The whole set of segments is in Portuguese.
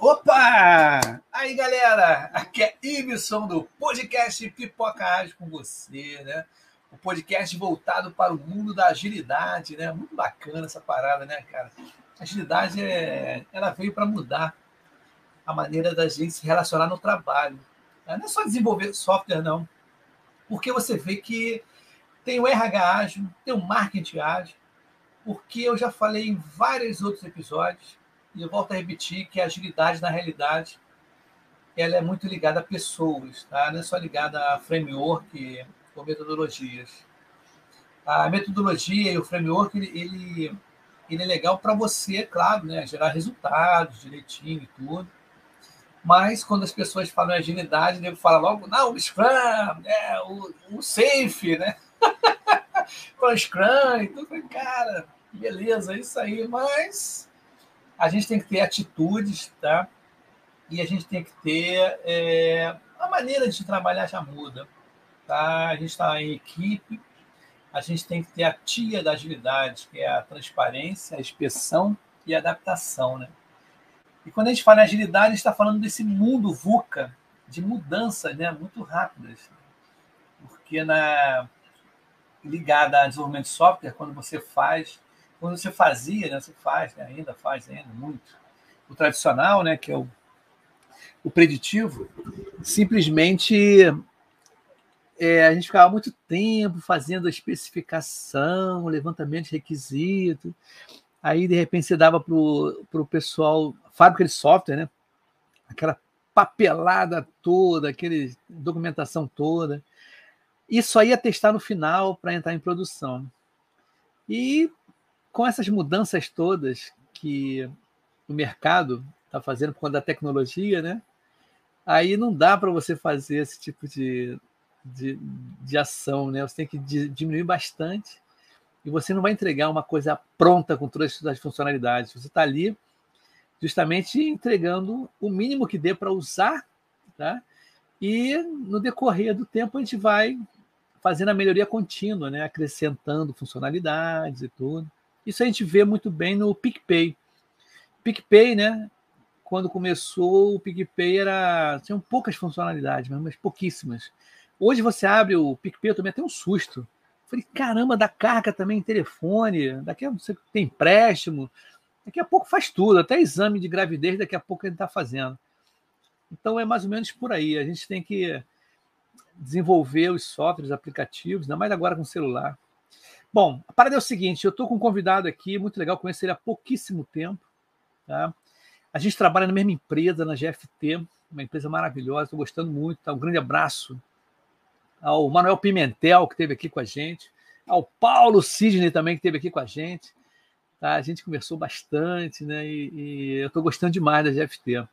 Opa! Aí, galera! Aqui é Ibson do podcast Pipoca Ágil com você, né? O podcast voltado para o mundo da agilidade, né? Muito bacana essa parada, né, cara? A agilidade, é... ela veio para mudar a maneira da gente se relacionar no trabalho. Não é só desenvolver software, não. Porque você vê que tem o RH ágil, tem o marketing ágil, porque eu já falei em vários outros episódios, e eu volto a repetir que a agilidade, na realidade, ela é muito ligada a pessoas, tá? não é só ligada a framework ou metodologias. A metodologia e o framework, ele, ele, ele é legal para você, claro, né? gerar resultados direitinho e tudo, mas quando as pessoas falam em agilidade, nego fala logo, não, o Scrum, né? o, o Safe, né? o Scrum, então, cara, beleza, é isso aí, mas a gente tem que ter atitudes, tá? E a gente tem que ter. É, a maneira de trabalhar já muda, tá? A gente está em equipe, a gente tem que ter a tia da agilidade, que é a transparência, a inspeção e a adaptação, né? E quando a gente fala em agilidade, a gente está falando desse mundo VUCA, de mudanças né, muito rápidas. Porque na ligada a desenvolvimento de software, quando você faz quando você fazia, né, você faz, né, ainda faz ainda muito, o tradicional, né, que é o, o preditivo, simplesmente é, a gente ficava muito tempo fazendo a especificação, levantamento de requisitos, aí de repente você dava para o pessoal, fábrica de software, né, aquela papelada toda, aquele documentação toda, e só ia testar no final para entrar em produção. E com essas mudanças todas que o mercado está fazendo por conta da tecnologia, né? Aí não dá para você fazer esse tipo de, de, de, ação, né? Você tem que diminuir bastante e você não vai entregar uma coisa pronta com todas as funcionalidades. Você está ali justamente entregando o mínimo que dê para usar, tá? E no decorrer do tempo a gente vai fazendo a melhoria contínua, né? Acrescentando funcionalidades e tudo. Isso a gente vê muito bem no PicPay. PicPay, né? Quando começou, o PicPay era. tinha poucas funcionalidades, mas pouquíssimas. Hoje você abre o PicPay, eu tomei até um susto. Falei, caramba, dá carga também em telefone, daqui a você tem empréstimo, daqui a pouco faz tudo, até exame de gravidez, daqui a pouco ele está fazendo. Então é mais ou menos por aí. A gente tem que desenvolver os softwares, aplicativos, ainda mais agora com celular. Bom, a parada é o seguinte: eu estou com um convidado aqui, muito legal, conheço ele há pouquíssimo tempo. Tá? A gente trabalha na mesma empresa, na GFT, uma empresa maravilhosa, estou gostando muito. Tá? Um grande abraço ao Manuel Pimentel, que esteve aqui com a gente, ao Paulo Sidney também, que esteve aqui com a gente. Tá? A gente conversou bastante, né? E, e eu estou gostando demais da GFT.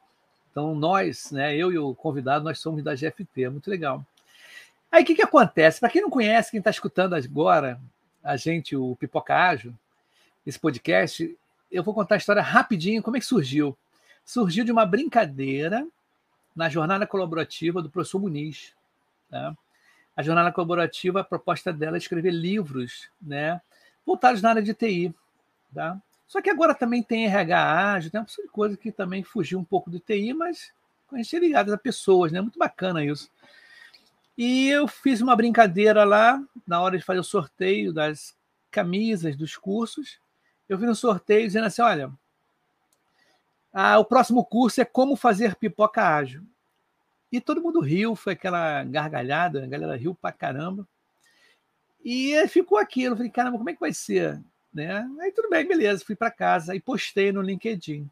Então, nós, né, eu e o convidado, nós somos da GFT, muito legal. Aí o que, que acontece? Para quem não conhece, quem está escutando agora, a gente, o Pipoca Ágil, esse podcast, eu vou contar a história rapidinho, como é que surgiu. Surgiu de uma brincadeira na jornada colaborativa do professor Muniz. Tá? A jornada colaborativa, a proposta dela é escrever livros né, voltados na área de TI. Tá? Só que agora também tem RH ágil, tem uma coisa que também fugiu um pouco do TI, mas a gente é ligado a pessoas, né? Muito bacana isso. E eu fiz uma brincadeira lá, na hora de fazer o sorteio das camisas dos cursos. Eu fiz um sorteio dizendo assim: olha, o próximo curso é como fazer pipoca ágil. E todo mundo riu, foi aquela gargalhada, a galera riu pra caramba. E ficou aquilo, eu falei, caramba, como é que vai ser? Né? Aí tudo bem, beleza, fui para casa e postei no LinkedIn.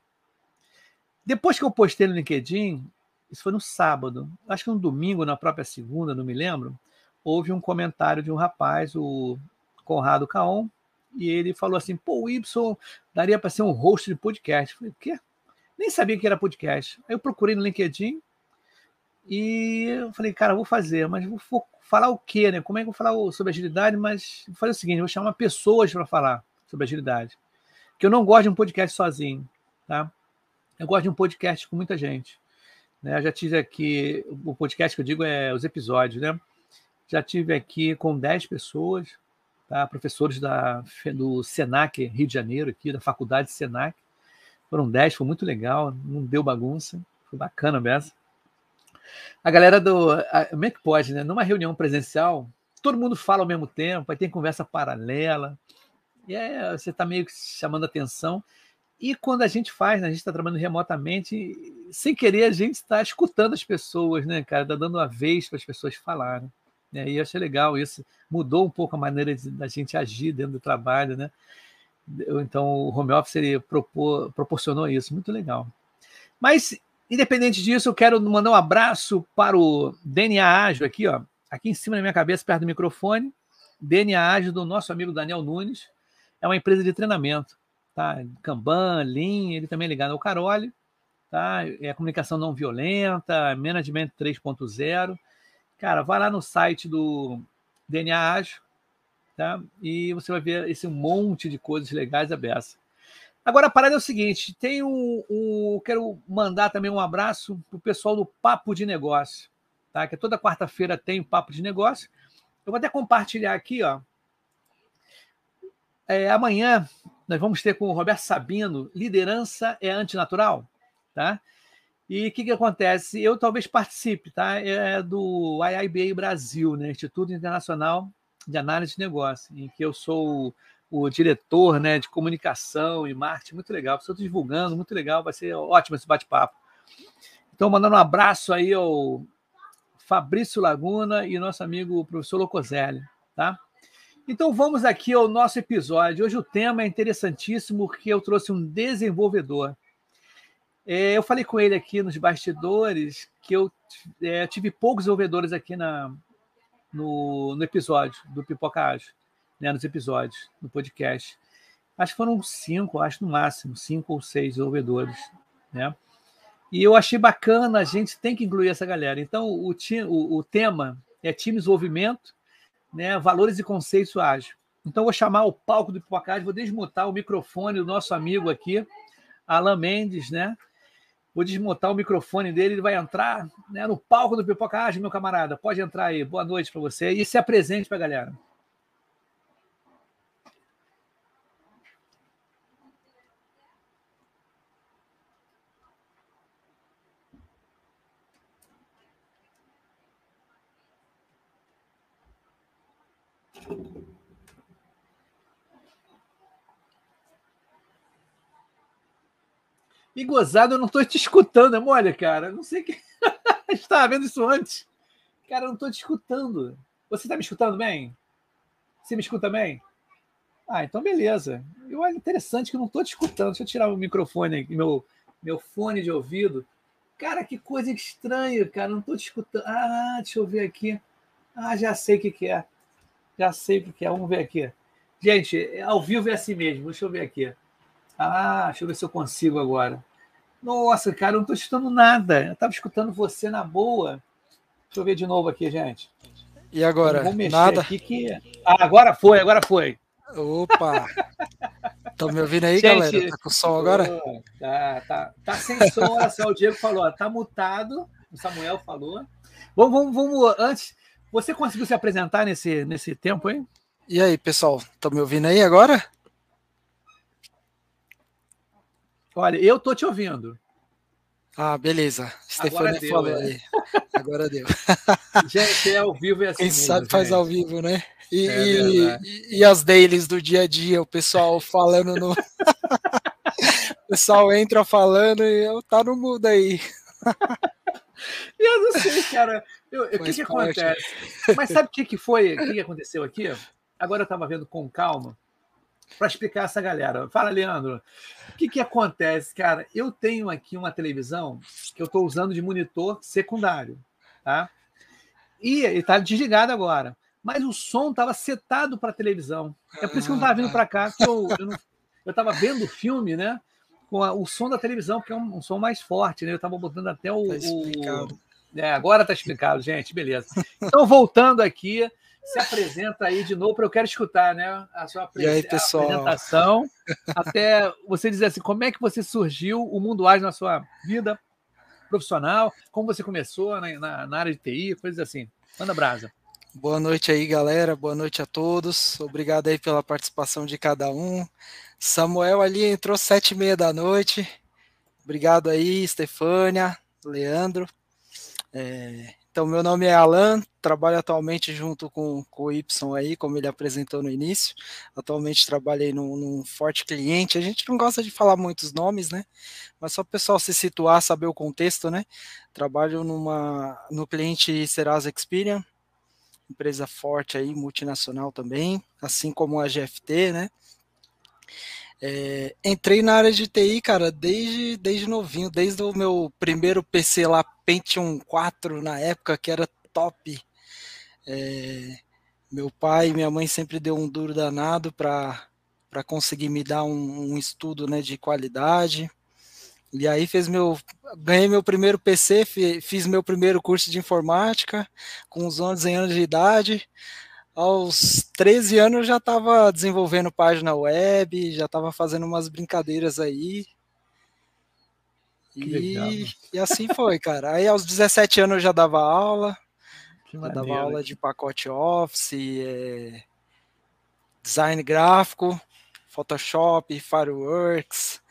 Depois que eu postei no LinkedIn, isso foi no sábado, acho que no domingo, na própria segunda, não me lembro, houve um comentário de um rapaz, o Conrado Caon, e ele falou assim: pô, o Y daria para ser um host de podcast. Eu falei, o quê? Nem sabia que era podcast. Aí eu procurei no LinkedIn e eu falei, cara, vou fazer, mas vou falar o quê, né? Como é que eu vou falar sobre agilidade? Mas vou fazer o seguinte: vou chamar pessoas para falar sobre agilidade. Que eu não gosto de um podcast sozinho, tá? Eu gosto de um podcast com muita gente. Né? Já tive aqui, o podcast que eu digo é os episódios, né? Já tive aqui com 10 pessoas, tá? professores da, do SENAC Rio de Janeiro, aqui, da Faculdade SENAC. Foram 10, foi muito legal, não deu bagunça, foi bacana mesmo. A galera do. Como é que pode, né? Numa reunião presencial, todo mundo fala ao mesmo tempo, aí tem conversa paralela, e é, você está meio que chamando atenção. E quando a gente faz, né, a gente está trabalhando remotamente, sem querer a gente está escutando as pessoas, né, cara? Está dando uma vez para as pessoas falarem. Né? E eu achei legal isso. Mudou um pouco a maneira da gente agir dentro do trabalho, né? Então o home office ele propor, proporcionou isso, muito legal. Mas, independente disso, eu quero mandar um abraço para o DNA Ágil aqui, ó, aqui em cima da minha cabeça, perto do microfone. DNA Ágil do nosso amigo Daniel Nunes. É uma empresa de treinamento tá? Kanban, Lean, ele também é ligado ao Carole, tá? É comunicação não violenta, Management 3.0. Cara, vai lá no site do DNA Ágil, tá? E você vai ver esse monte de coisas legais abertas. Agora a parada é o seguinte: tem um quero mandar também um abraço pro pessoal do Papo de Negócio, tá? Que toda quarta-feira tem o Papo de Negócio. Eu vou até compartilhar aqui, ó. É, amanhã nós vamos ter com o Roberto Sabino, liderança é antinatural, tá? E o que, que acontece? Eu talvez participe, tá? É do IIBA Brasil, né? Instituto Internacional de Análise de Negócio, em que eu sou o, o diretor né, de comunicação e marketing, muito legal. Estou divulgando, muito legal, vai ser ótimo esse bate-papo. Então, mandando um abraço aí ao Fabrício Laguna e nosso amigo professor Locoselli, tá? Então vamos aqui ao nosso episódio. Hoje o tema é interessantíssimo porque eu trouxe um desenvolvedor. É, eu falei com ele aqui nos bastidores que eu é, tive poucos desenvolvedores aqui na, no, no episódio do Pipoca Ágil, né, nos episódios do podcast. Acho que foram cinco, acho no máximo, cinco ou seis desenvolvedores. Né? E eu achei bacana, a gente tem que incluir essa galera. Então, o, o, o tema é time desenvolvimento né, valores e conceitos ágil. Então, vou chamar o palco do Pipocagem, vou desmutar o microfone do nosso amigo aqui, Alan Mendes, né? Vou desmutar o microfone dele, ele vai entrar né, no palco do Pipocagem, meu camarada. Pode entrar aí. Boa noite para você e se apresente para a galera. E gozado, eu não estou te escutando, é mole, cara. Não sei que. Estava vendo isso antes. Cara, eu não estou te escutando. Você está me escutando bem? Você me escuta bem? Ah, então beleza. Eu olha interessante que eu não estou te escutando. Deixa eu tirar o microfone, meu, meu fone de ouvido. Cara, que coisa estranha, cara. Não estou te escutando. Ah, deixa eu ver aqui. Ah, já sei o que, que é. Já sei o que é. Vamos ver aqui. Gente, ao vivo é assim mesmo. Deixa eu ver aqui. Ah, deixa eu ver se eu consigo agora. Nossa, cara, eu não estou escutando nada. Eu estava escutando você na boa. Deixa eu ver de novo aqui, gente. E agora? Nada. Que... Ah, agora foi, agora foi. Opa! Estão me ouvindo aí, gente, galera? Tá com som agora? Tá, tá, tá sem som, assim, o Diego falou, tá mutado, o Samuel falou. Vamos, vamos, vamos, antes, você conseguiu se apresentar nesse, nesse tempo, hein? E aí, pessoal, estão me ouvindo aí agora? Olha, eu tô te ouvindo. Ah, beleza. Stefania falou é. aí. Agora deu. Gente, é ao vivo é assim. Quem mesmo, sabe gente. faz ao vivo, né? E, é e, e, as dailies do dia a dia, o pessoal falando no. o pessoal entra falando e eu tá no mudo aí. eu não sei, cara. O que, que acontece? Mas sabe o que, que foi? O que, que aconteceu aqui? Agora eu estava vendo com calma para explicar essa galera. Fala, Leandro. O que, que acontece, cara? Eu tenho aqui uma televisão que eu estou usando de monitor secundário, tá? E ele está desligado agora. Mas o som estava setado para a televisão. É por isso que eu não estava vindo para cá, que eu estava vendo o filme, né? Com a, o som da televisão, que é um, um, som mais forte, né? Eu estava botando até o. Tá o é, agora está explicado, gente, beleza. Então, voltando aqui, se apresenta aí de novo, para eu quero escutar né, a sua apre aí, apresentação. Até você dizer assim, como é que você surgiu o Mundo Ágil na sua vida profissional, como você começou na, na, na área de TI, coisas assim. Manda brasa. Boa noite aí, galera. Boa noite a todos. Obrigado aí pela participação de cada um. Samuel ali entrou sete e meia da noite. Obrigado aí, Stefânia, Leandro. É, então, meu nome é Alan, trabalho atualmente junto com, com o Y aí, como ele apresentou no início. Atualmente trabalhei num, num forte cliente. A gente não gosta de falar muitos nomes, né? Mas só o pessoal se situar, saber o contexto, né? Trabalho numa, no cliente Serasa Experian, empresa forte aí, multinacional também, assim como a GFT, né? É, entrei na área de TI, cara, desde, desde novinho, desde o meu primeiro PC lá, Pentium 4, na época, que era top. É, meu pai e minha mãe sempre deu um duro danado para conseguir me dar um, um, estudo né, de qualidade. E aí fez meu, ganhei meu primeiro PC, fiz meu primeiro curso de informática com uns 11 anos de idade aos 13 anos eu já estava desenvolvendo página web, já estava fazendo umas brincadeiras aí. E, e, assim foi, cara. Aí aos 17 anos eu já dava aula. Já dava aula de pacote Office, é, design gráfico, Photoshop, Fireworks.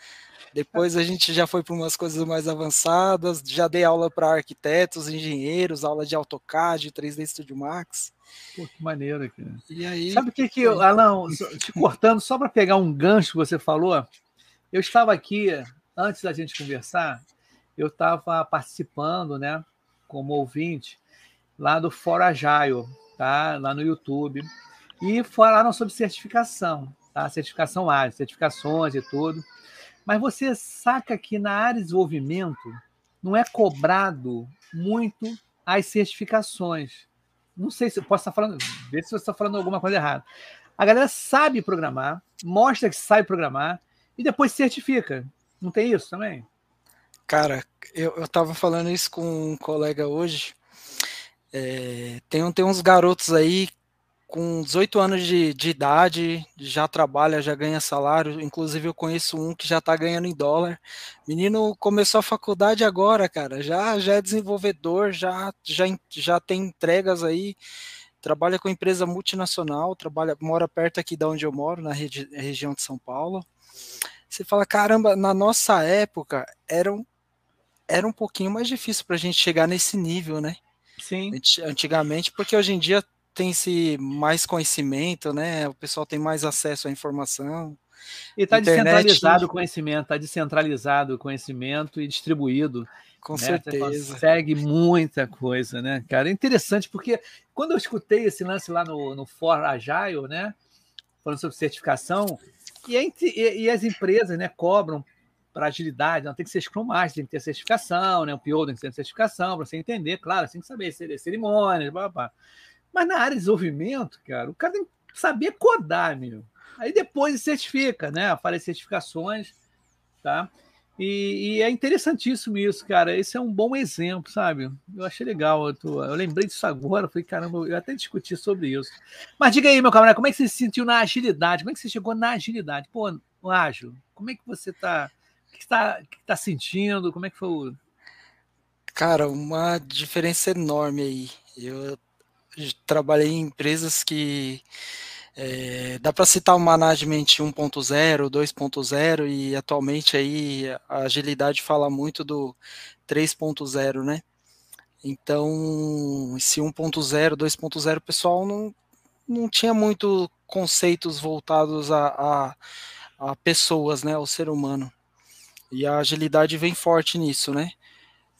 Depois a gente já foi para umas coisas mais avançadas. Já dei aula para arquitetos, engenheiros, aula de AutoCAD, 3D Studio Max. Pô, que maneiro, cara. E aí, Sabe o que que, eu, Alan, te cortando, só para pegar um gancho que você falou, eu estava aqui, antes da gente conversar, eu estava participando, né, como ouvinte, lá do Fora Agile, tá? Lá no YouTube. E falaram sobre certificação, tá? Certificação área, certificações e tudo. Mas você saca que na área de desenvolvimento não é cobrado muito as certificações. Não sei se eu posso estar falando, ver se você está falando alguma coisa errada. A galera sabe programar, mostra que sabe programar e depois certifica. Não tem isso também? Cara, eu, eu tava falando isso com um colega hoje. É, tem, tem uns garotos aí com 18 anos de, de, idade, já trabalha, já ganha salário. Inclusive, eu conheço um que já está ganhando em dólar. Menino começou a faculdade agora, cara. Já, já é desenvolvedor, já, já, já tem entregas aí. Trabalha com empresa multinacional, trabalha, mora perto aqui da onde eu moro, na regi região de São Paulo. Você fala, caramba, na nossa época era um, era um pouquinho mais difícil para a gente chegar nesse nível, né? Sim. Antigamente, porque hoje em dia tem-se mais conhecimento, né? O pessoal tem mais acesso à informação. E está descentralizado o conhecimento, está descentralizado o conhecimento e distribuído. Com né? certeza. Você consegue muita coisa, né, cara? É interessante, porque quando eu escutei esse lance lá no, no For Agile, né? Falando sobre certificação, e, entre, e, e as empresas né, cobram para agilidade, não tem que ser Scrum Master, tem que ter certificação, né? O PO tem que ter certificação para você entender, claro, tem que saber cerimônias, blá, blá, blá. Mas na área de desenvolvimento, cara, o cara tem que saber codar, meu. Aí depois certifica, né? Aparece certificações, tá? E, e, é interessantíssimo isso, cara. Esse é um bom exemplo, sabe? Eu achei legal. Eu, tô, eu lembrei disso agora. Falei, caramba, eu até discuti sobre isso. Mas diga aí, meu camarada, como é que você se sentiu na agilidade? Como é que você chegou na agilidade? Pô, ágil, como é que você tá. O que está tá sentindo? Como é que foi o. Cara, uma diferença enorme aí. Eu trabalhei em empresas que é, dá para citar o management 1.0, 2.0 e atualmente aí a agilidade fala muito do 3.0, né? Então, esse 1.0, 2.0, o pessoal não, não tinha muito conceitos voltados a, a, a pessoas, né, ao ser humano. E a agilidade vem forte nisso, né?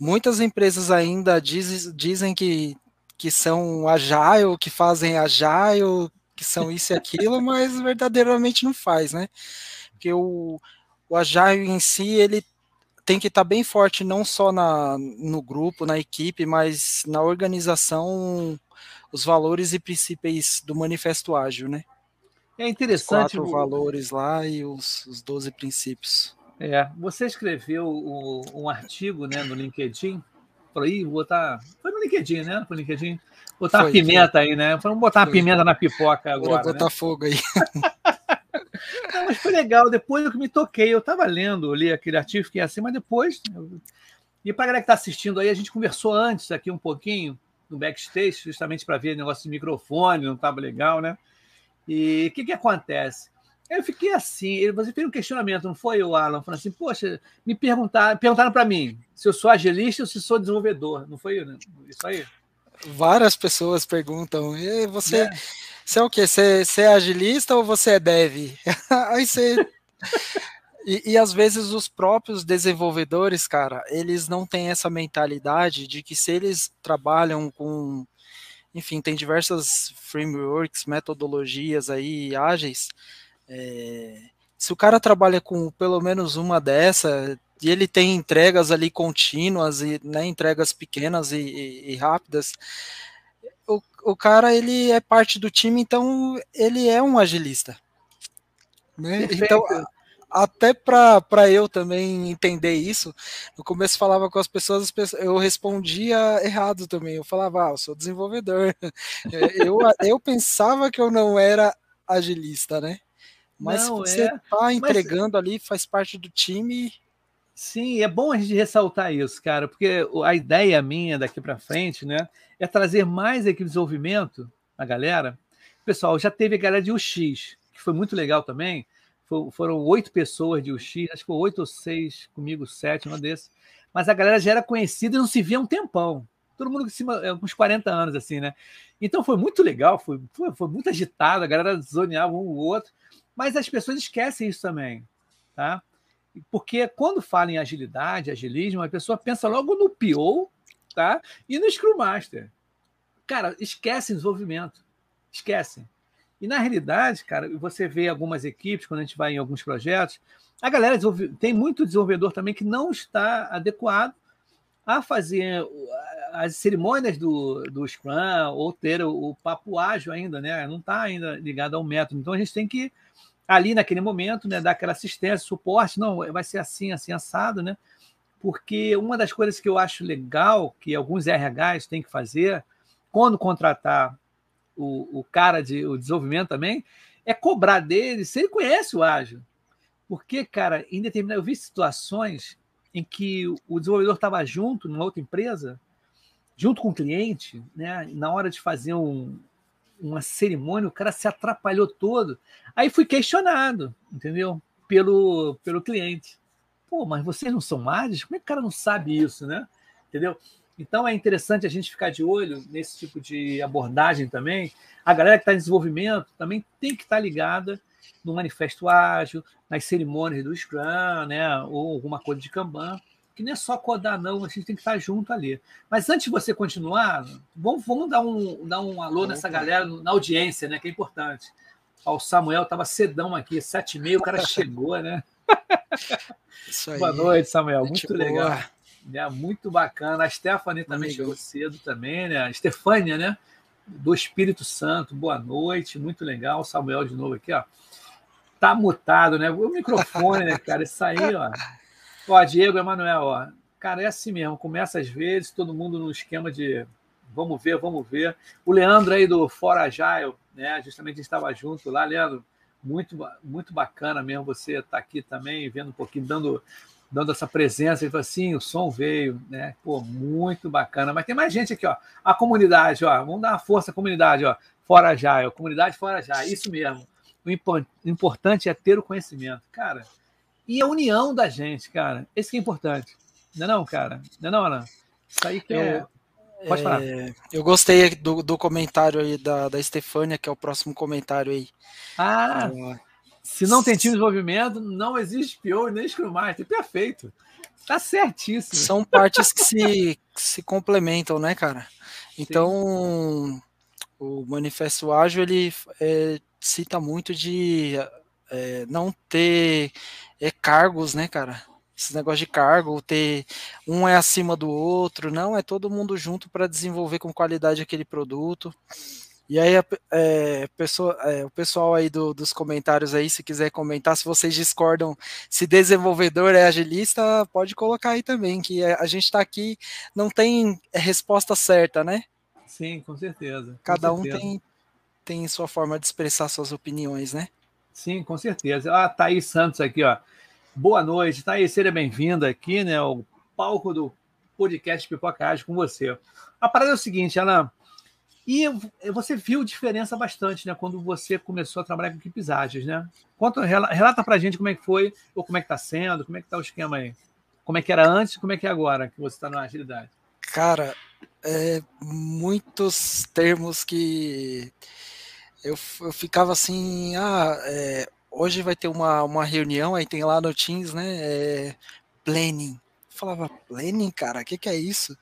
Muitas empresas ainda diz, dizem que que são agile, que fazem agile, que são isso e aquilo, mas verdadeiramente não faz, né? Porque o, o agile em si, ele tem que estar tá bem forte não só na, no grupo, na equipe, mas na organização, os valores e princípios do manifesto ágil, né? É interessante. Os quatro o... valores lá e os, os 12 princípios. É, você escreveu o, um artigo né, no LinkedIn por aí, botar. Foi no LinkedIn, né? Foi no LinkedIn. Botar foi, uma pimenta foi. aí, né? Vamos botar uma pimenta na pipoca agora. Vou botar né? fogo aí. Não, mas foi legal. Depois eu que me toquei, eu estava lendo, li aquele artigo, fiquei assim, mas depois. E para a galera que está assistindo aí, a gente conversou antes aqui um pouquinho no backstage, justamente para ver negócio de microfone, não estava legal, né? E o que, que acontece? Eu fiquei assim, você fez um questionamento, não foi o Alan? Falando assim, poxa, me perguntaram, perguntaram para mim se eu sou agilista ou se sou desenvolvedor. Não foi né? isso aí? Várias pessoas perguntam, e você, é. você é o quê? Você, você é agilista ou você é dev? aí você. E, e, às vezes os próprios desenvolvedores, cara, eles não têm essa mentalidade de que se eles trabalham com, enfim, tem diversas frameworks, metodologias aí ágeis, é, se o cara trabalha com pelo menos uma dessa e ele tem entregas ali contínuas e né, entregas pequenas e, e, e rápidas, o, o cara ele é parte do time, então ele é um agilista. Né? Então, até para eu também entender isso, no começo falava com as pessoas, eu respondia errado também. Eu falava, ah, eu sou desenvolvedor. Eu, eu pensava que eu não era agilista, né? Mas não, você está é... entregando Mas... ali, faz parte do time. Sim, é bom a gente ressaltar isso, cara, porque a ideia minha daqui para frente, né, é trazer mais equipe de desenvolvimento a galera. Pessoal, já teve a galera de UX, que foi muito legal também. foram oito pessoas de UX, acho que foi oito ou seis, comigo sete, uma desses. Mas a galera já era conhecida e não se via há um tempão. Todo mundo com é, uns 40 anos, assim, né? Então foi muito legal, foi, foi, foi muito agitado, a galera zoneava um o outro. Mas as pessoas esquecem isso também, tá? Porque quando fala em agilidade, agilismo, a pessoa pensa logo no PO, tá? E no Scrum Master. Cara, esquecem desenvolvimento. Esquecem. E na realidade, cara, você vê algumas equipes, quando a gente vai em alguns projetos, a galera tem muito desenvolvedor também que não está adequado a fazer as cerimônias do, do Scrum ou ter o, o papo ágil ainda, né? Não está ainda ligado ao método. Então a gente tem que ali naquele momento, né, dar aquela assistência, suporte, não, vai ser assim, assim, assado, né? Porque uma das coisas que eu acho legal que alguns RHs têm que fazer quando contratar o, o cara de o desenvolvimento também é cobrar dele se ele conhece o ágil. Porque, cara, em determinado, eu vi situações em que o desenvolvedor estava junto numa outra empresa, junto com o cliente, né, na hora de fazer um, uma cerimônia, o cara se atrapalhou todo. Aí fui questionado, entendeu? Pelo, pelo cliente. Pô, mas vocês não são mágicos? Como é que o cara não sabe isso, né? Entendeu? Então é interessante a gente ficar de olho nesse tipo de abordagem também. A galera que está em desenvolvimento também tem que estar tá ligada no manifesto ágil, nas cerimônias do Scrum, né? Ou alguma coisa de Kanban que não é só codar, não, a gente tem que estar junto ali. Mas antes de você continuar, vamos, vamos dar, um, dar um alô nessa galera na audiência, né? Que é importante. o Samuel estava cedão aqui, sete e meia, o cara chegou, né? Boa noite, Samuel. Muito legal. É, muito bacana. A Stephanie também chegou cedo também, né? A Estefânia, né? Do Espírito Santo, boa noite, muito legal. O Samuel de novo aqui, ó. Tá mutado, né? O microfone, né, cara? Isso aí, ó. Ó, Diego Emanuel, ó. Cara, é assim mesmo. Começa às vezes, todo mundo no esquema de vamos ver, vamos ver. O Leandro aí do Fora Agile, né? Justamente a gente estava junto lá, Leandro. Muito, muito bacana mesmo você estar tá aqui também, vendo um pouquinho, dando, dando essa presença. Ele falou assim: o som veio, né? Pô, muito bacana. Mas tem mais gente aqui, ó. A comunidade, ó. Vamos dar uma força à comunidade, ó. Fora Agile, comunidade Fora Agile, isso mesmo. O importante é ter o conhecimento. Cara, e a união da gente, cara. Esse que é importante. Não é não, cara? Não é não, Ana? Isso aí que é... Pode falar. É, eu gostei do, do comentário aí da, da Estefânia, que é o próximo comentário aí. Ah, então, se não tem time de desenvolvimento, não existe PO nem Scrum Master. Perfeito. Tá certíssimo. São partes que se, que se complementam, né, cara? Então, Sim. o Manifesto Ágil, ele é, cita muito de é, não ter é, cargos, né, cara? Esse negócio de cargo, ter um é acima do outro, não, é todo mundo junto para desenvolver com qualidade aquele produto. E aí, é, pessoa, é, o pessoal aí do, dos comentários aí, se quiser comentar, se vocês discordam se desenvolvedor é agilista, pode colocar aí também, que a gente está aqui, não tem resposta certa, né? Sim, com certeza. Com Cada certeza. um tem, tem sua forma de expressar suas opiniões, né? Sim, com certeza. Ah, Thaís Santos aqui, ó. Boa noite, Thaís, seja bem-vinda aqui, né? O palco do podcast Pipoca Ágil com você. A parada é o seguinte, Ana. E você viu diferença bastante, né? Quando você começou a trabalhar com equipes ágeis, né? Conta, relata pra gente como é que foi, ou como é que tá sendo, como é que tá o esquema aí. Como é que era antes e como é que é agora que você está na agilidade? Cara, é, muitos termos que eu, eu ficava assim, ah, é, hoje vai ter uma, uma reunião, aí tem lá no Teams, né? É, planning. Eu falava, planning, cara, o que, que é isso?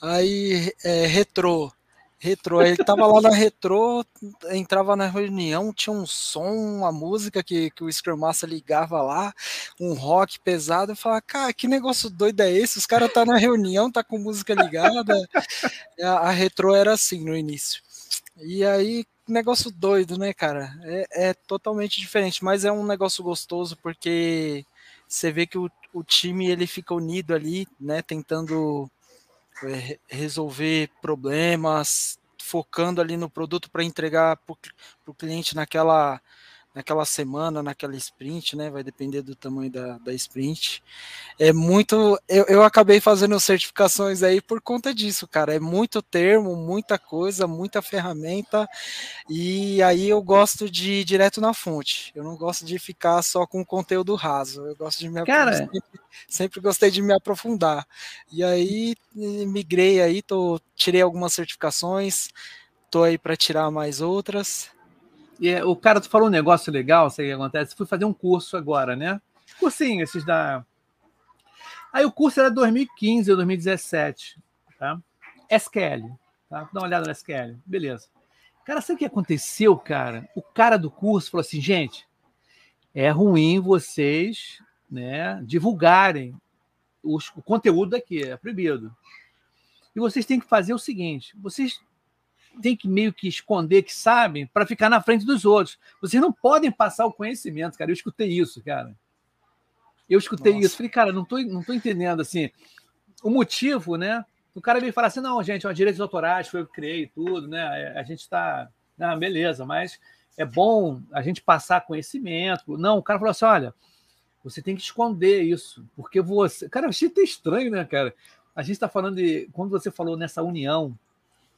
Aí, é, retrô. Retrô, ele tava lá na retrô, entrava na reunião, tinha um som, uma música que, que o Scrum Master ligava lá, um rock pesado, eu falava, cara, que negócio doido é esse? Os caras tá na reunião, tá com música ligada. a, a retrô era assim no início. E aí, negócio doido, né, cara? É, é, totalmente diferente, mas é um negócio gostoso porque você vê que o, o time ele fica unido ali, né, tentando é, resolver problemas, focando ali no produto para entregar para o cliente naquela, naquela semana, naquela sprint, né? Vai depender do tamanho da, da sprint. É muito. Eu, eu acabei fazendo certificações aí por conta disso, cara. É muito termo, muita coisa, muita ferramenta. E aí eu gosto de ir direto na fonte. Eu não gosto de ficar só com conteúdo raso. Eu gosto de me cara, sempre, sempre gostei de me aprofundar. E aí migrei aí, tô, tirei algumas certificações, tô aí para tirar mais outras. E é, o cara, tu falou um negócio legal, sei o que acontece. Fui fazer um curso agora, né? Cursinho, esses da. Aí o curso era 2015 ou 2017, tá? SQL, tá? Dá uma olhada no SQL, beleza. Cara, sabe o que aconteceu, cara? O cara do curso falou assim, gente, é ruim vocês, né, divulgarem os, o conteúdo daqui, é proibido. E vocês têm que fazer o seguinte: vocês tem que meio que esconder que sabem para ficar na frente dos outros. Vocês não podem passar o conhecimento, cara. Eu escutei isso, cara. Eu escutei Nossa. isso. Falei, cara, não tô, não tô entendendo assim. O motivo, né? O cara veio falar assim: não, gente, é direitos autorais, foi eu que criei tudo, né? A gente está. Ah, beleza, mas é bom a gente passar conhecimento. Não, o cara falou assim: olha, você tem que esconder isso, porque você. Cara, eu achei até estranho, né, cara? A gente está falando de. Quando você falou nessa união,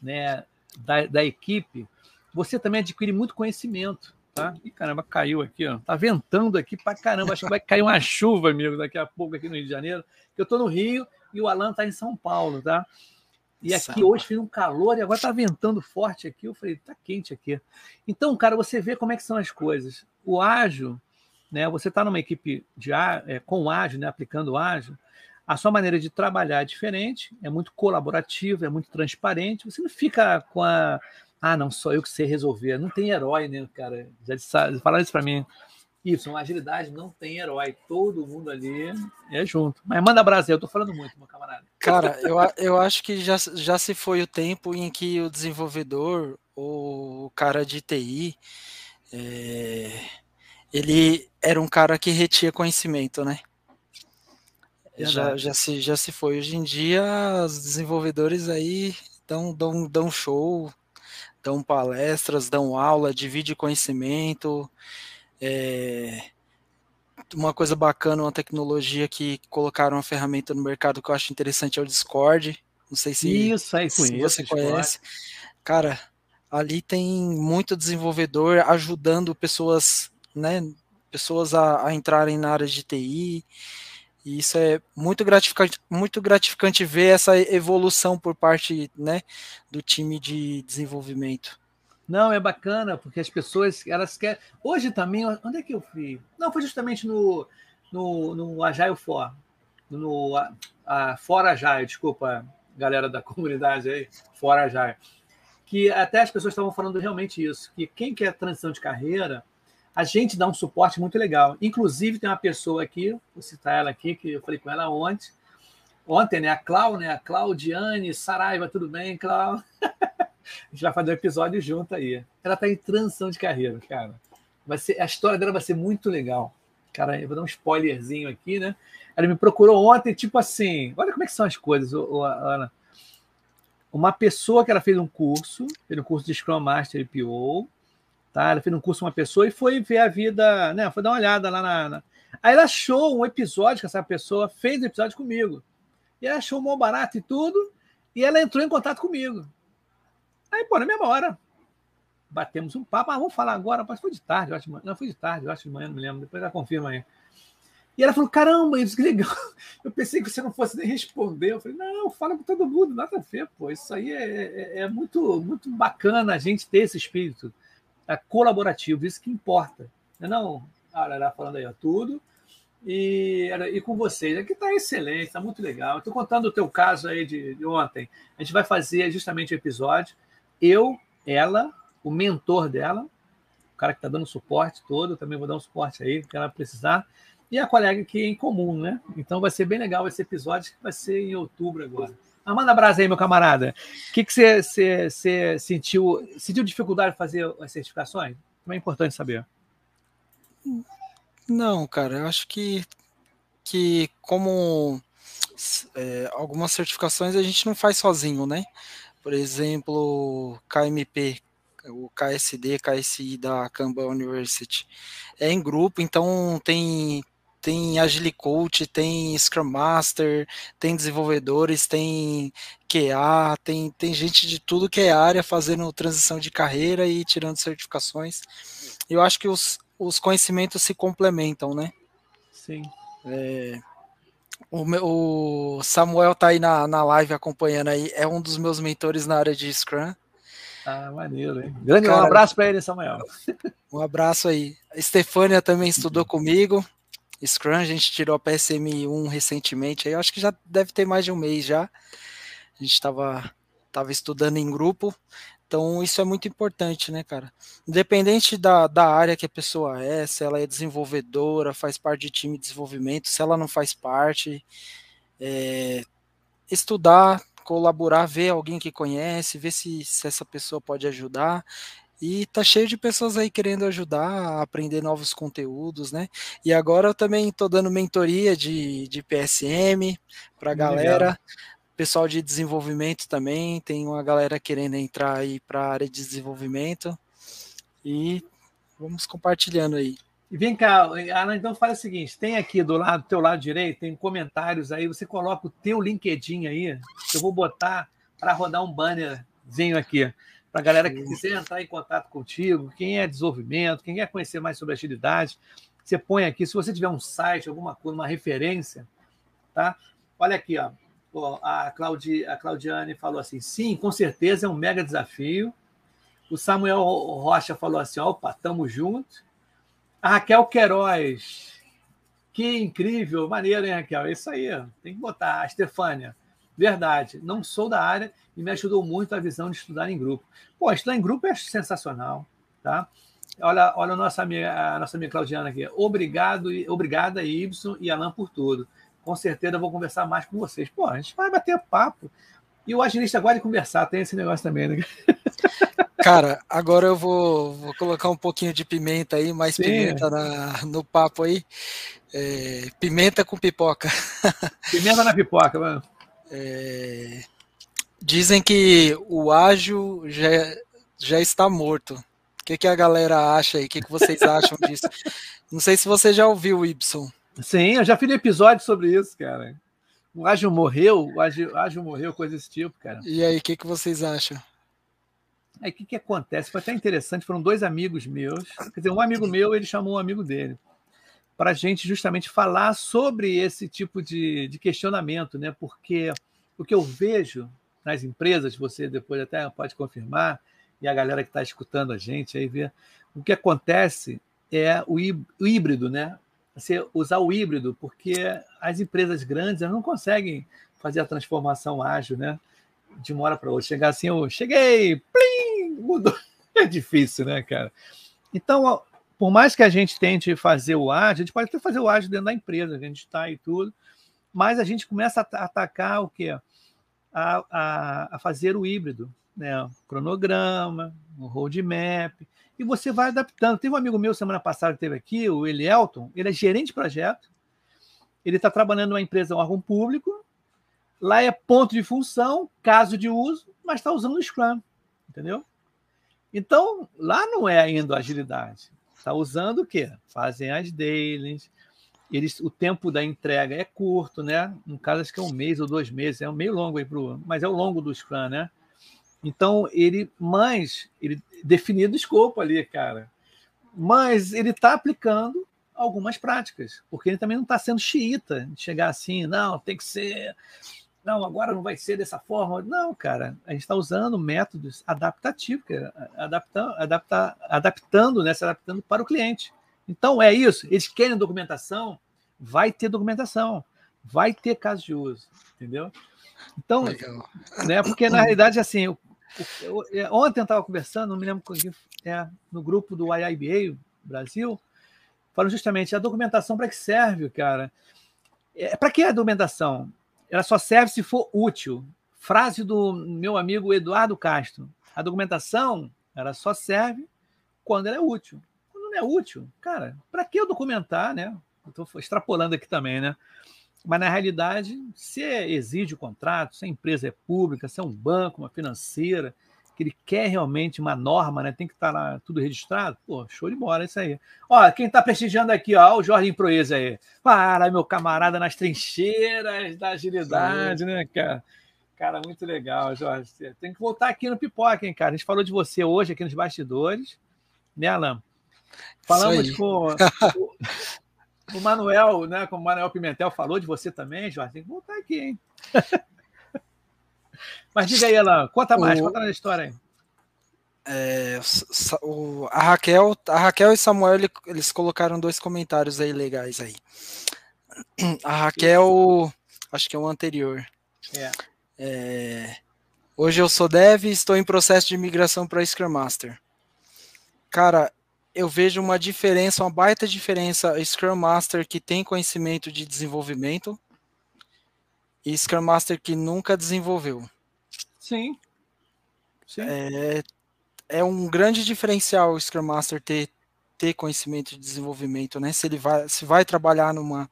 né? Da, da equipe, você também adquire muito conhecimento. Tá? E caramba, caiu aqui, ó. Tá ventando aqui pra caramba. Acho que vai cair uma chuva, amigo, daqui a pouco aqui no Rio de Janeiro. Eu tô no Rio e o Alan tá em São Paulo, tá? E aqui Sabe. hoje fez um calor e agora tá ventando forte aqui. Eu falei, tá quente aqui. Então, cara, você vê como é que são as coisas. O ágil, né? Você tá numa equipe de é, com ágil, né? Aplicando ágil. A sua maneira de trabalhar é diferente, é muito colaborativa, é muito transparente. Você não fica com a. Ah, não, só eu que sei resolver. Não tem herói, né, cara? Já falaram isso para mim. Isso, uma agilidade não tem herói. Todo mundo ali é junto. Mas manda Brasil, eu tô falando muito, meu camarada. Cara, eu, eu acho que já, já se foi o tempo em que o desenvolvedor, o cara de TI, é, ele era um cara que retia conhecimento, né? Já, já, se, já se foi. Hoje em dia, os desenvolvedores aí dão, dão, dão show, dão palestras, dão aula, divide conhecimento. É, uma coisa bacana, uma tecnologia que colocaram uma ferramenta no mercado que eu acho interessante é o Discord. Não sei se, Isso, aí, se você conhece. Cara, ali tem muito desenvolvedor ajudando pessoas, né, pessoas a, a entrarem na área de TI. E isso é muito gratificante, muito gratificante ver essa evolução por parte né, do time de desenvolvimento. Não, é bacana, porque as pessoas, elas querem. Hoje também, onde é que eu fui? Não, foi justamente no, no, no Agile For. No a, a Fora Agile, desculpa, galera da comunidade aí, Fora Agile. Que até as pessoas estavam falando realmente isso, que quem quer transição de carreira, a gente dá um suporte muito legal. Inclusive, tem uma pessoa aqui, vou citar ela aqui, que eu falei com ela ontem, ontem, né? A Clau, né? A Claudiane Saraiva, tudo bem, Clau? a gente vai fazer um episódio junto aí. Ela está em transição de carreira, cara. Vai ser, a história dela vai ser muito legal. Cara, eu vou dar um spoilerzinho aqui, né? Ela me procurou ontem, tipo assim, olha como é que são as coisas, Ana. Uma pessoa que ela fez um curso, fez um curso de Scrum Master e PO, Tá? Ela fez um curso com uma pessoa e foi ver a vida, né? Foi dar uma olhada lá na, na... Aí ela achou um episódio que essa pessoa fez um episódio comigo. E ela achou um bom barato e tudo, e ela entrou em contato comigo. Aí, pô, na mesma hora, batemos um papo. Ah, vamos falar agora. Mas foi de tarde, eu acho. Não, foi de tarde, eu acho de manhã, não me lembro. Depois ela confirma aí. E ela falou: caramba, isso legal. Eu pensei que você não fosse nem responder. Eu falei: não, fala com todo mundo, nada a ver, pô. Isso aí é, é, é muito, muito bacana a gente ter esse espírito é colaborativo, isso que importa. Não, é Arará falando aí, ó, tudo. E, e com vocês. Aqui está excelente, está muito legal. Estou contando o teu caso aí de, de ontem. A gente vai fazer justamente o episódio. Eu, ela, o mentor dela, o cara que está dando suporte todo, também vou dar um suporte aí, que ela precisar, e a colega aqui em comum, né? Então vai ser bem legal esse episódio, que vai ser em outubro agora. Ah, manda abraço aí, meu camarada. O que, que você sentiu? Sentiu dificuldade de fazer as certificações? Também é importante saber. Não, cara, eu acho que, que como é, algumas certificações a gente não faz sozinho, né? Por exemplo, KMP, o KSD, KSI da Kanban University. É em grupo, então tem tem Agile Coach, tem Scrum Master, tem desenvolvedores, tem QA, tem, tem gente de tudo que é área fazendo transição de carreira e tirando certificações. Eu acho que os, os conhecimentos se complementam, né? Sim. É, o, o Samuel tá aí na, na live acompanhando aí, é um dos meus mentores na área de Scrum. Ah, maneiro, hein? Grande Cara, um abraço para ele, Samuel. Um abraço aí. A Stefânia também estudou comigo. Scrum, a gente tirou a PSM1 recentemente, aí acho que já deve ter mais de um mês já. A gente estava tava estudando em grupo, então isso é muito importante, né, cara? Independente da, da área que a pessoa é, se ela é desenvolvedora, faz parte de time de desenvolvimento, se ela não faz parte, é, estudar, colaborar, ver alguém que conhece, ver se, se essa pessoa pode ajudar. E tá cheio de pessoas aí querendo ajudar a aprender novos conteúdos, né? E agora eu também tô dando mentoria de, de PSM pra galera. Legal. Pessoal de desenvolvimento também, tem uma galera querendo entrar aí para a área de desenvolvimento. E vamos compartilhando aí. E vem cá, Ana, então fala o seguinte: tem aqui do lado, do teu lado direito, tem comentários aí, você coloca o teu LinkedIn aí, eu vou botar para rodar um bannerzinho aqui para a galera que quiser entrar em contato contigo, quem é desenvolvimento, quem quer conhecer mais sobre agilidade, você põe aqui, se você tiver um site, alguma coisa, uma referência, tá? Olha aqui, ó. a, Claudi, a Claudiane falou assim: sim, com certeza é um mega desafio. O Samuel Rocha falou assim: opa, tamo junto. A Raquel Queiroz, que incrível, maneiro, hein, Raquel? É isso aí, tem que botar. A Estefânia, verdade, não sou da área e me ajudou muito a visão de estudar em grupo. Pô, estudar em grupo é sensacional, tá? Olha, olha a nossa amiga, a nossa amiga Claudiana aqui. Obrigado, obrigada, Ibson e Alan, por tudo. Com certeza eu vou conversar mais com vocês. Pô, a gente vai bater papo. E o agilista gosta de conversar, tem esse negócio também, né? Cara, agora eu vou, vou colocar um pouquinho de pimenta aí, mais Sim. pimenta na, no papo aí. É, pimenta com pipoca. Pimenta na pipoca, mano. É, Dizem que o ágil já, já está morto. O que, que a galera acha aí? O que, que vocês acham disso? Não sei se você já ouviu o Y. Sim, eu já fiz um episódio sobre isso, cara. O ágil morreu, o ágil, ágil morreu, coisa desse tipo, cara. E aí, o que, que vocês acham? Aí, o que, que acontece? Foi até interessante, foram dois amigos meus. Quer dizer, um amigo meu, ele chamou um amigo dele para a gente justamente falar sobre esse tipo de, de questionamento, né? Porque o que eu vejo nas empresas, você depois até pode confirmar, e a galera que está escutando a gente aí ver, o que acontece é o híbrido, né? Você usar o híbrido, porque as empresas grandes não conseguem fazer a transformação ágil, né? De uma hora para outra. Chegar assim, eu cheguei, plim, mudou. É difícil, né, cara? Então, por mais que a gente tente fazer o ágil, a gente pode até fazer o ágil dentro da empresa, a gente está e tudo, mas a gente começa a atacar o quê? a, a, a fazer o híbrido, né? O cronograma, o roadmap, e você vai adaptando. Teve um amigo meu semana passada que teve aqui, o Elielton, ele é gerente de projeto, ele está trabalhando numa empresa, um órgão público, lá é ponto de função, caso de uso, mas está usando o Scrum, entendeu? Então, lá não é ainda agilidade. Está usando o quê? Fazem as dailies, eles, o tempo da entrega é curto, né? No caso, acho que é um mês ou dois meses, é um meio longo aí pro, mas é o longo do Scrum, né? Então, ele, mas, ele definido o escopo ali, cara. Mas ele está aplicando algumas práticas, porque ele também não está sendo xiita, de chegar assim, não, tem que ser, não, agora não vai ser dessa forma. Não, cara, a gente está usando métodos adaptativos, adaptando, adaptar, adaptando, né, se adaptando para o cliente. Então, é isso, eles querem documentação, vai ter documentação, vai ter caso de uso, entendeu? Então, Legal. né, porque na realidade, assim, eu, eu, eu, ontem eu estava conversando, não me lembro, é, no grupo do IIBA Brasil, falam justamente a documentação para que serve, cara. É, para que a documentação? Ela só serve se for útil. Frase do meu amigo Eduardo Castro. A documentação, ela só serve quando ela é útil. Quando não é útil, cara, para que eu documentar, né? Estou extrapolando aqui também, né? Mas na realidade, se exige o contrato, se a empresa é pública, se é um banco, uma financeira, que ele quer realmente uma norma, né? Tem que estar tá lá tudo registrado. Pô, show de bola isso aí. Ó, quem está prestigiando aqui, ó, o Jorge Proeza aí. Para, meu camarada, nas trincheiras da agilidade, Sim. né, cara? Cara, muito legal, Jorge. Tem que voltar aqui no Pipoca, hein, cara? A gente falou de você hoje aqui nos bastidores, né, Alan? Falamos com o, o Manuel, né? Como o Manuel Pimentel falou de você também, Jorge. Tem que voltar aqui, hein? Mas diga aí, Alan, conta mais, o... conta a história aí. É, o, a, Raquel, a Raquel e Samuel eles colocaram dois comentários aí legais aí. A Raquel, acho que é o anterior. É. É, hoje eu sou dev e estou em processo de migração para Scrum Master. Cara, eu vejo uma diferença, uma baita diferença Scrum Master que tem conhecimento de desenvolvimento e Scrum Master que nunca desenvolveu. Sim. Sim. É, é um grande diferencial o Scrum Master ter, ter conhecimento de desenvolvimento, né? Se ele vai, se vai trabalhar numa,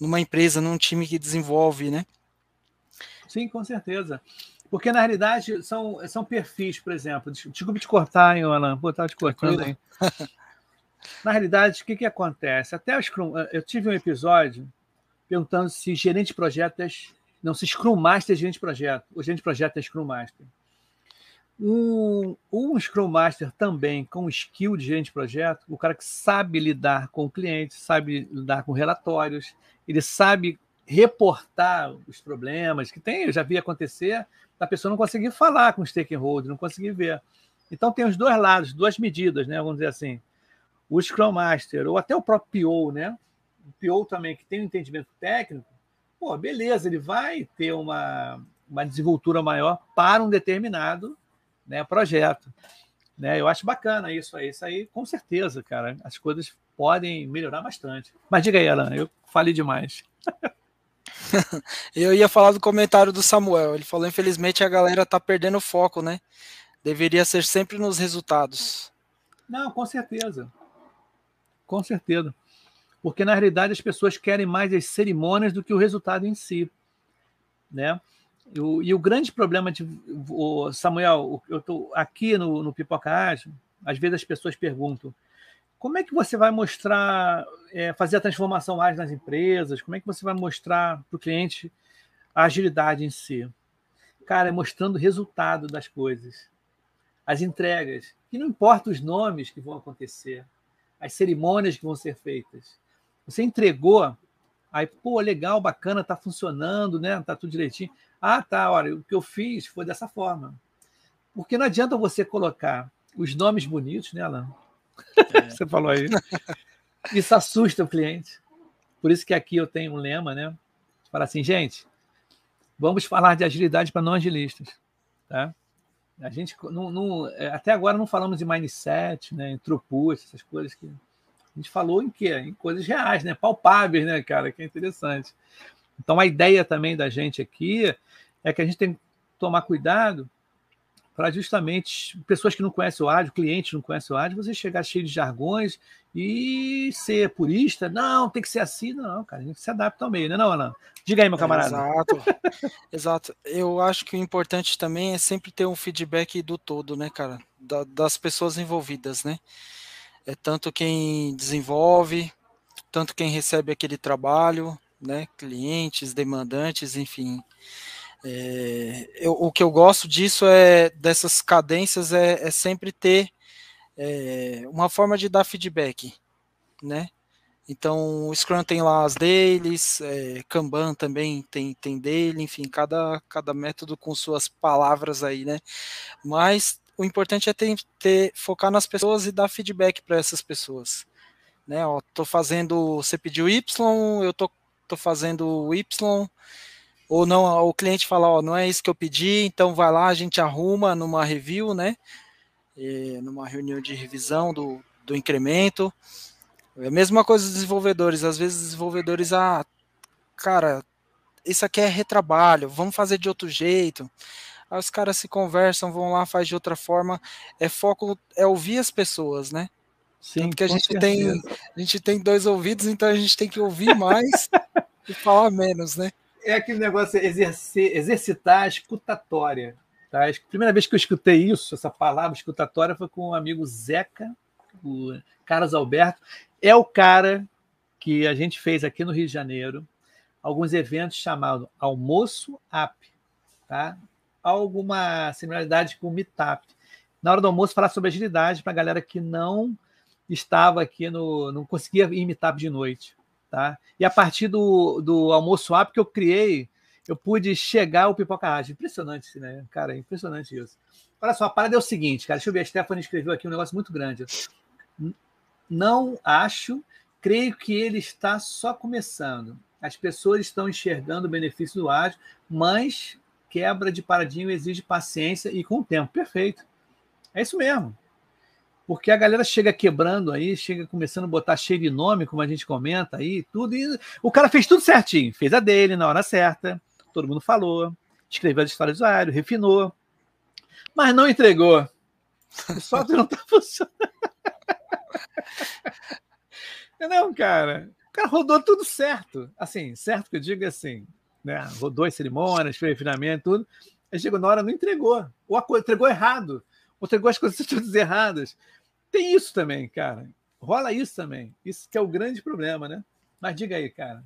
numa empresa, num time que desenvolve, né? Sim, com certeza. Porque na realidade são, são perfis, por exemplo. Desculpe te cortar, hein, Alan? Vou estar te cortando aí. na realidade, o que, que acontece? Até o Scrum, eu tive um episódio perguntando se gerente de projetos não, se Scrum Master é gerente de projeto. O gerente de projeto é Scrum Master. Um, um Scrum Master também com skill de gerente de projeto, o cara que sabe lidar com o cliente, sabe lidar com relatórios, ele sabe reportar os problemas que tem, eu já vi acontecer, da pessoa não conseguir falar com o stakeholder, não conseguir ver. Então tem os dois lados, duas medidas, né? Vamos dizer assim. O Scrum Master, ou até o próprio PO, né? O PO também, que tem um entendimento técnico, pô, beleza, ele vai ter uma, uma desenvoltura maior para um determinado né, projeto. Né? Eu acho bacana isso aí. Isso aí, com certeza, cara, as coisas podem melhorar bastante. Mas diga aí, Alan, eu falei demais. eu ia falar do comentário do Samuel. Ele falou: infelizmente a galera tá perdendo foco, né? Deveria ser sempre nos resultados. Não, com certeza. Com certeza porque na realidade as pessoas querem mais as cerimônias do que o resultado em si, né? E o, e o grande problema de o Samuel, eu estou aqui no, no Pipoca Ágil, às vezes as pessoas perguntam como é que você vai mostrar, é, fazer a transformação ágil nas empresas? Como é que você vai mostrar para o cliente a agilidade em si? Cara, é mostrando o resultado das coisas, as entregas, e não importa os nomes que vão acontecer, as cerimônias que vão ser feitas. Você entregou, aí, pô, legal, bacana, tá funcionando, né? Tá tudo direitinho. Ah, tá, olha, o que eu fiz foi dessa forma. Porque não adianta você colocar os nomes bonitos, né, Alan? É. você falou aí. Isso assusta o cliente. Por isso que aqui eu tenho um lema, né? Fala assim, gente, vamos falar de agilidade para não agilistas, tá? A gente não, não, é, até agora não falamos de mindset, né, throughput, essas coisas que a gente falou em quê? Em coisas reais, né? Palpáveis, né, cara? Que é interessante. Então, a ideia também da gente aqui é que a gente tem que tomar cuidado para justamente pessoas que não conhecem o áudio, clientes que não conhecem o áudio, você chegar cheio de jargões e ser purista. Não, tem que ser assim. Não, cara, a gente se adapta ao meio, né, não, Ana? Diga aí, meu camarada. É, exato. exato. Eu acho que o importante também é sempre ter um feedback do todo, né, cara? Da, das pessoas envolvidas, né? É tanto quem desenvolve, tanto quem recebe aquele trabalho, né, clientes, demandantes, enfim. É, eu, o que eu gosto disso é dessas cadências é, é sempre ter é, uma forma de dar feedback, né? Então o Scrum tem lá as dailies, é, Kanban também tem, tem daily, enfim, cada, cada método com suas palavras aí, né? Mas o importante é ter, ter focar nas pessoas e dar feedback para essas pessoas. Né, ó, tô fazendo, você pediu Y, eu tô, tô fazendo Y, ou não, o cliente fala, ó, não é isso que eu pedi, então vai lá, a gente arruma numa review, né? E, numa reunião de revisão do, do incremento. É a mesma coisa dos desenvolvedores. Às vezes desenvolvedores, ah, cara, isso aqui é retrabalho, vamos fazer de outro jeito. Aí os caras se conversam, vão lá, faz de outra forma. É foco, é ouvir as pessoas, né? Sim, Tanto que a gente tem, a gente tem dois ouvidos, então a gente tem que ouvir mais e falar menos, né? É aquele negócio exercer, exercitar a escutatória. Tá? A primeira vez que eu escutei isso, essa palavra escutatória, foi com o amigo Zeca, o Carlos Alberto. É o cara que a gente fez aqui no Rio de Janeiro alguns eventos chamados Almoço App. Tá? Alguma similaridade com o Meetup. Na hora do almoço, falar sobre agilidade para a galera que não estava aqui no. não conseguia ir Meetup de noite. Tá? E a partir do, do almoço app que eu criei, eu pude chegar ao pipoca ágil. Impressionante, né? Cara, impressionante isso. Olha só, a parada é o seguinte, cara. Deixa eu ver, a Stephanie escreveu aqui um negócio muito grande. Não acho, creio que ele está só começando. As pessoas estão enxergando o benefício do ágil, mas quebra de paradigma exige paciência e com o tempo. Perfeito. É isso mesmo porque a galera chega quebrando aí, chega começando a botar cheio de nome, como a gente comenta aí, tudo. E o cara fez tudo certinho, fez a dele na hora certa, todo mundo falou, escreveu a história do usuário, refinou, mas não entregou. O software não está funcionando. Não, cara. O cara rodou tudo certo. Assim, certo que eu digo assim, né? Rodou as cerimônias, fez refinamento, tudo. Aí chegou na hora, não entregou. Ou entregou errado. Ou entregou as coisas todas erradas. Tem isso também, cara. Rola isso também. Isso que é o grande problema, né? Mas diga aí, cara.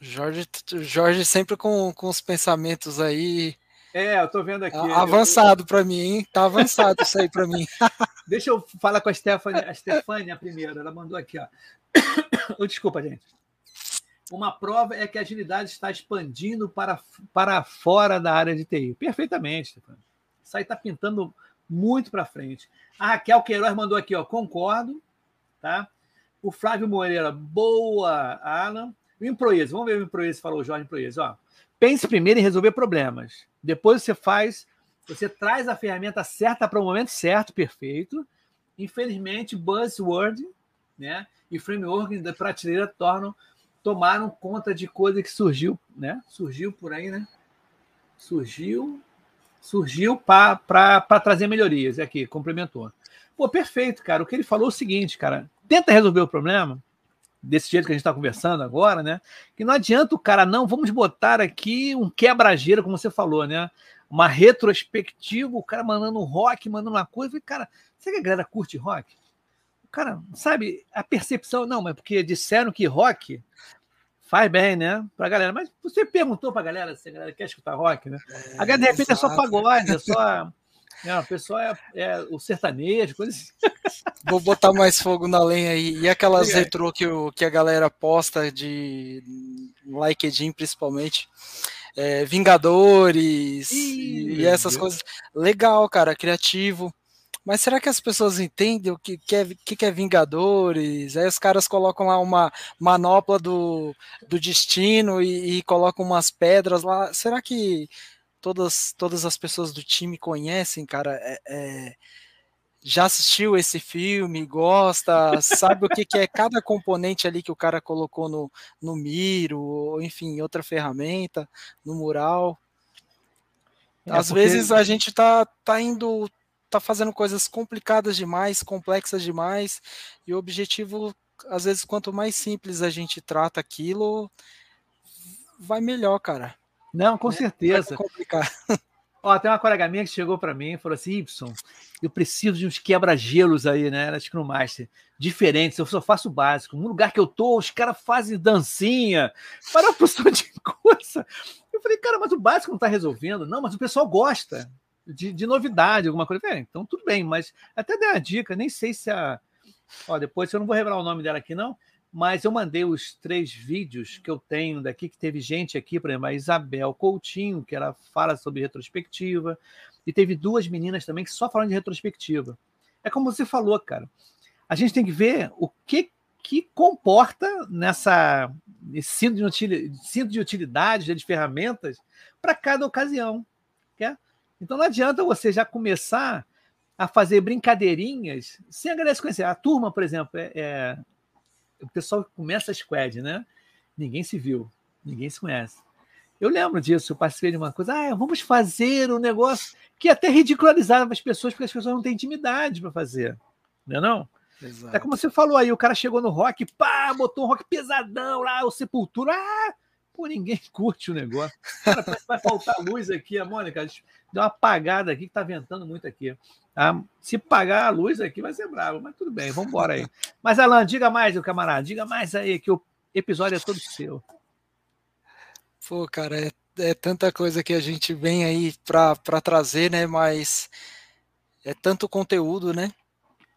Jorge, Jorge sempre com, com os pensamentos aí. É, eu tô vendo aqui. Avançado para mim, hein? Tá avançado isso aí para mim. Deixa eu falar com a Stefania, a Stefania primeiro. Ela mandou aqui, ó. Desculpa, gente. Uma prova é que a agilidade está expandindo para, para fora da área de TI. Perfeitamente, Stefania. Isso aí está pintando muito para frente. A Raquel Queiroz mandou aqui, ó, concordo, tá? O Flávio Moreira, boa, Alan. O Improese, vamos ver o Improese, falou o Jorge Improese, ó. Pense primeiro em resolver problemas. Depois você faz, você traz a ferramenta certa para o momento certo, perfeito. Infelizmente, buzzword, né, e framework da prateleira tornam tomaram conta de coisa que surgiu, né? Surgiu por aí, né? Surgiu surgiu para trazer melhorias. É aqui, complementou. Pô, perfeito, cara. O que ele falou é o seguinte, cara. Tenta resolver o problema, desse jeito que a gente está conversando agora, né? Que não adianta o cara, não, vamos botar aqui um quebra-gelo, como você falou, né? Uma retrospectiva, o cara mandando rock, mandando uma coisa. E, cara, você que a galera curte rock? O cara, sabe, a percepção, não, mas porque disseram que rock Faz bem, né? Pra galera. Mas você perguntou pra galera se a galera quer escutar rock, né? É, a galera, de repente, é só pagode, é só. É, o pessoal é, é, o sertanejo, coisa assim. Vou botar mais fogo na lenha aí. E aquelas retrô que, o, que a galera posta de LinkedIn, principalmente. É, Vingadores Ih, e essas Deus. coisas. Legal, cara, criativo. Mas será que as pessoas entendem o que, que, é, que, que é Vingadores? Aí os caras colocam lá uma manopla do, do destino e, e colocam umas pedras lá. Será que todas, todas as pessoas do time conhecem, cara? É, é, já assistiu esse filme, gosta, sabe o que, que, é cada componente ali que o cara colocou no, no Miro, ou enfim, outra ferramenta, no mural. É Às porque... vezes a gente tá, tá indo tá fazendo coisas complicadas demais, complexas demais, e o objetivo, às vezes, quanto mais simples a gente trata aquilo, vai melhor, cara. Não, com né? certeza. complicar. Ó, tem uma colega minha que chegou para mim e falou assim: Y, eu preciso de uns quebra-gelos aí, né? Era Scrum Master. Diferentes, eu só faço o básico. No lugar que eu tô, os caras fazem dancinha. Para uma pessoa de coisa. Eu falei, cara, mas o básico não está resolvendo. Não, mas o pessoal gosta de, de novidade, alguma coisa. É, então tudo bem, mas até dei a dica, nem sei se a. Ó, depois eu não vou revelar o nome dela aqui, não, mas eu mandei os três vídeos que eu tenho daqui, que teve gente aqui, por exemplo, a Isabel Coutinho, que ela fala sobre retrospectiva, e teve duas meninas também que só falam de retrospectiva. É como você falou, cara. A gente tem que ver o que que comporta nessa cinto de, utilidade, utilidade, de ferramentas para cada ocasião. Quer? Então não adianta você já começar a fazer brincadeirinhas sem a galera se conhecer. A turma, por exemplo, é, é, o pessoal começa a squad, né? Ninguém se viu, ninguém se conhece. Eu lembro disso, eu participei de uma coisa, ah, vamos fazer um negócio que até ridicularizava as pessoas, porque as pessoas não têm intimidade para fazer. Não é não? Exato. É como você falou aí, o cara chegou no rock, pá, botou um rock pesadão lá, o Sepultura, ah, pô, ninguém curte o negócio. Cara, vai faltar luz aqui, a Mônica, deu uma apagada aqui que tá ventando muito aqui. Tá? Se pagar a luz aqui vai ser bravo, mas tudo bem, vamos embora aí. Mas Alan, diga mais, meu camarada, diga mais aí que o episódio é todo seu. Pô, cara, é, é tanta coisa que a gente vem aí para trazer, né? Mas é tanto conteúdo, né?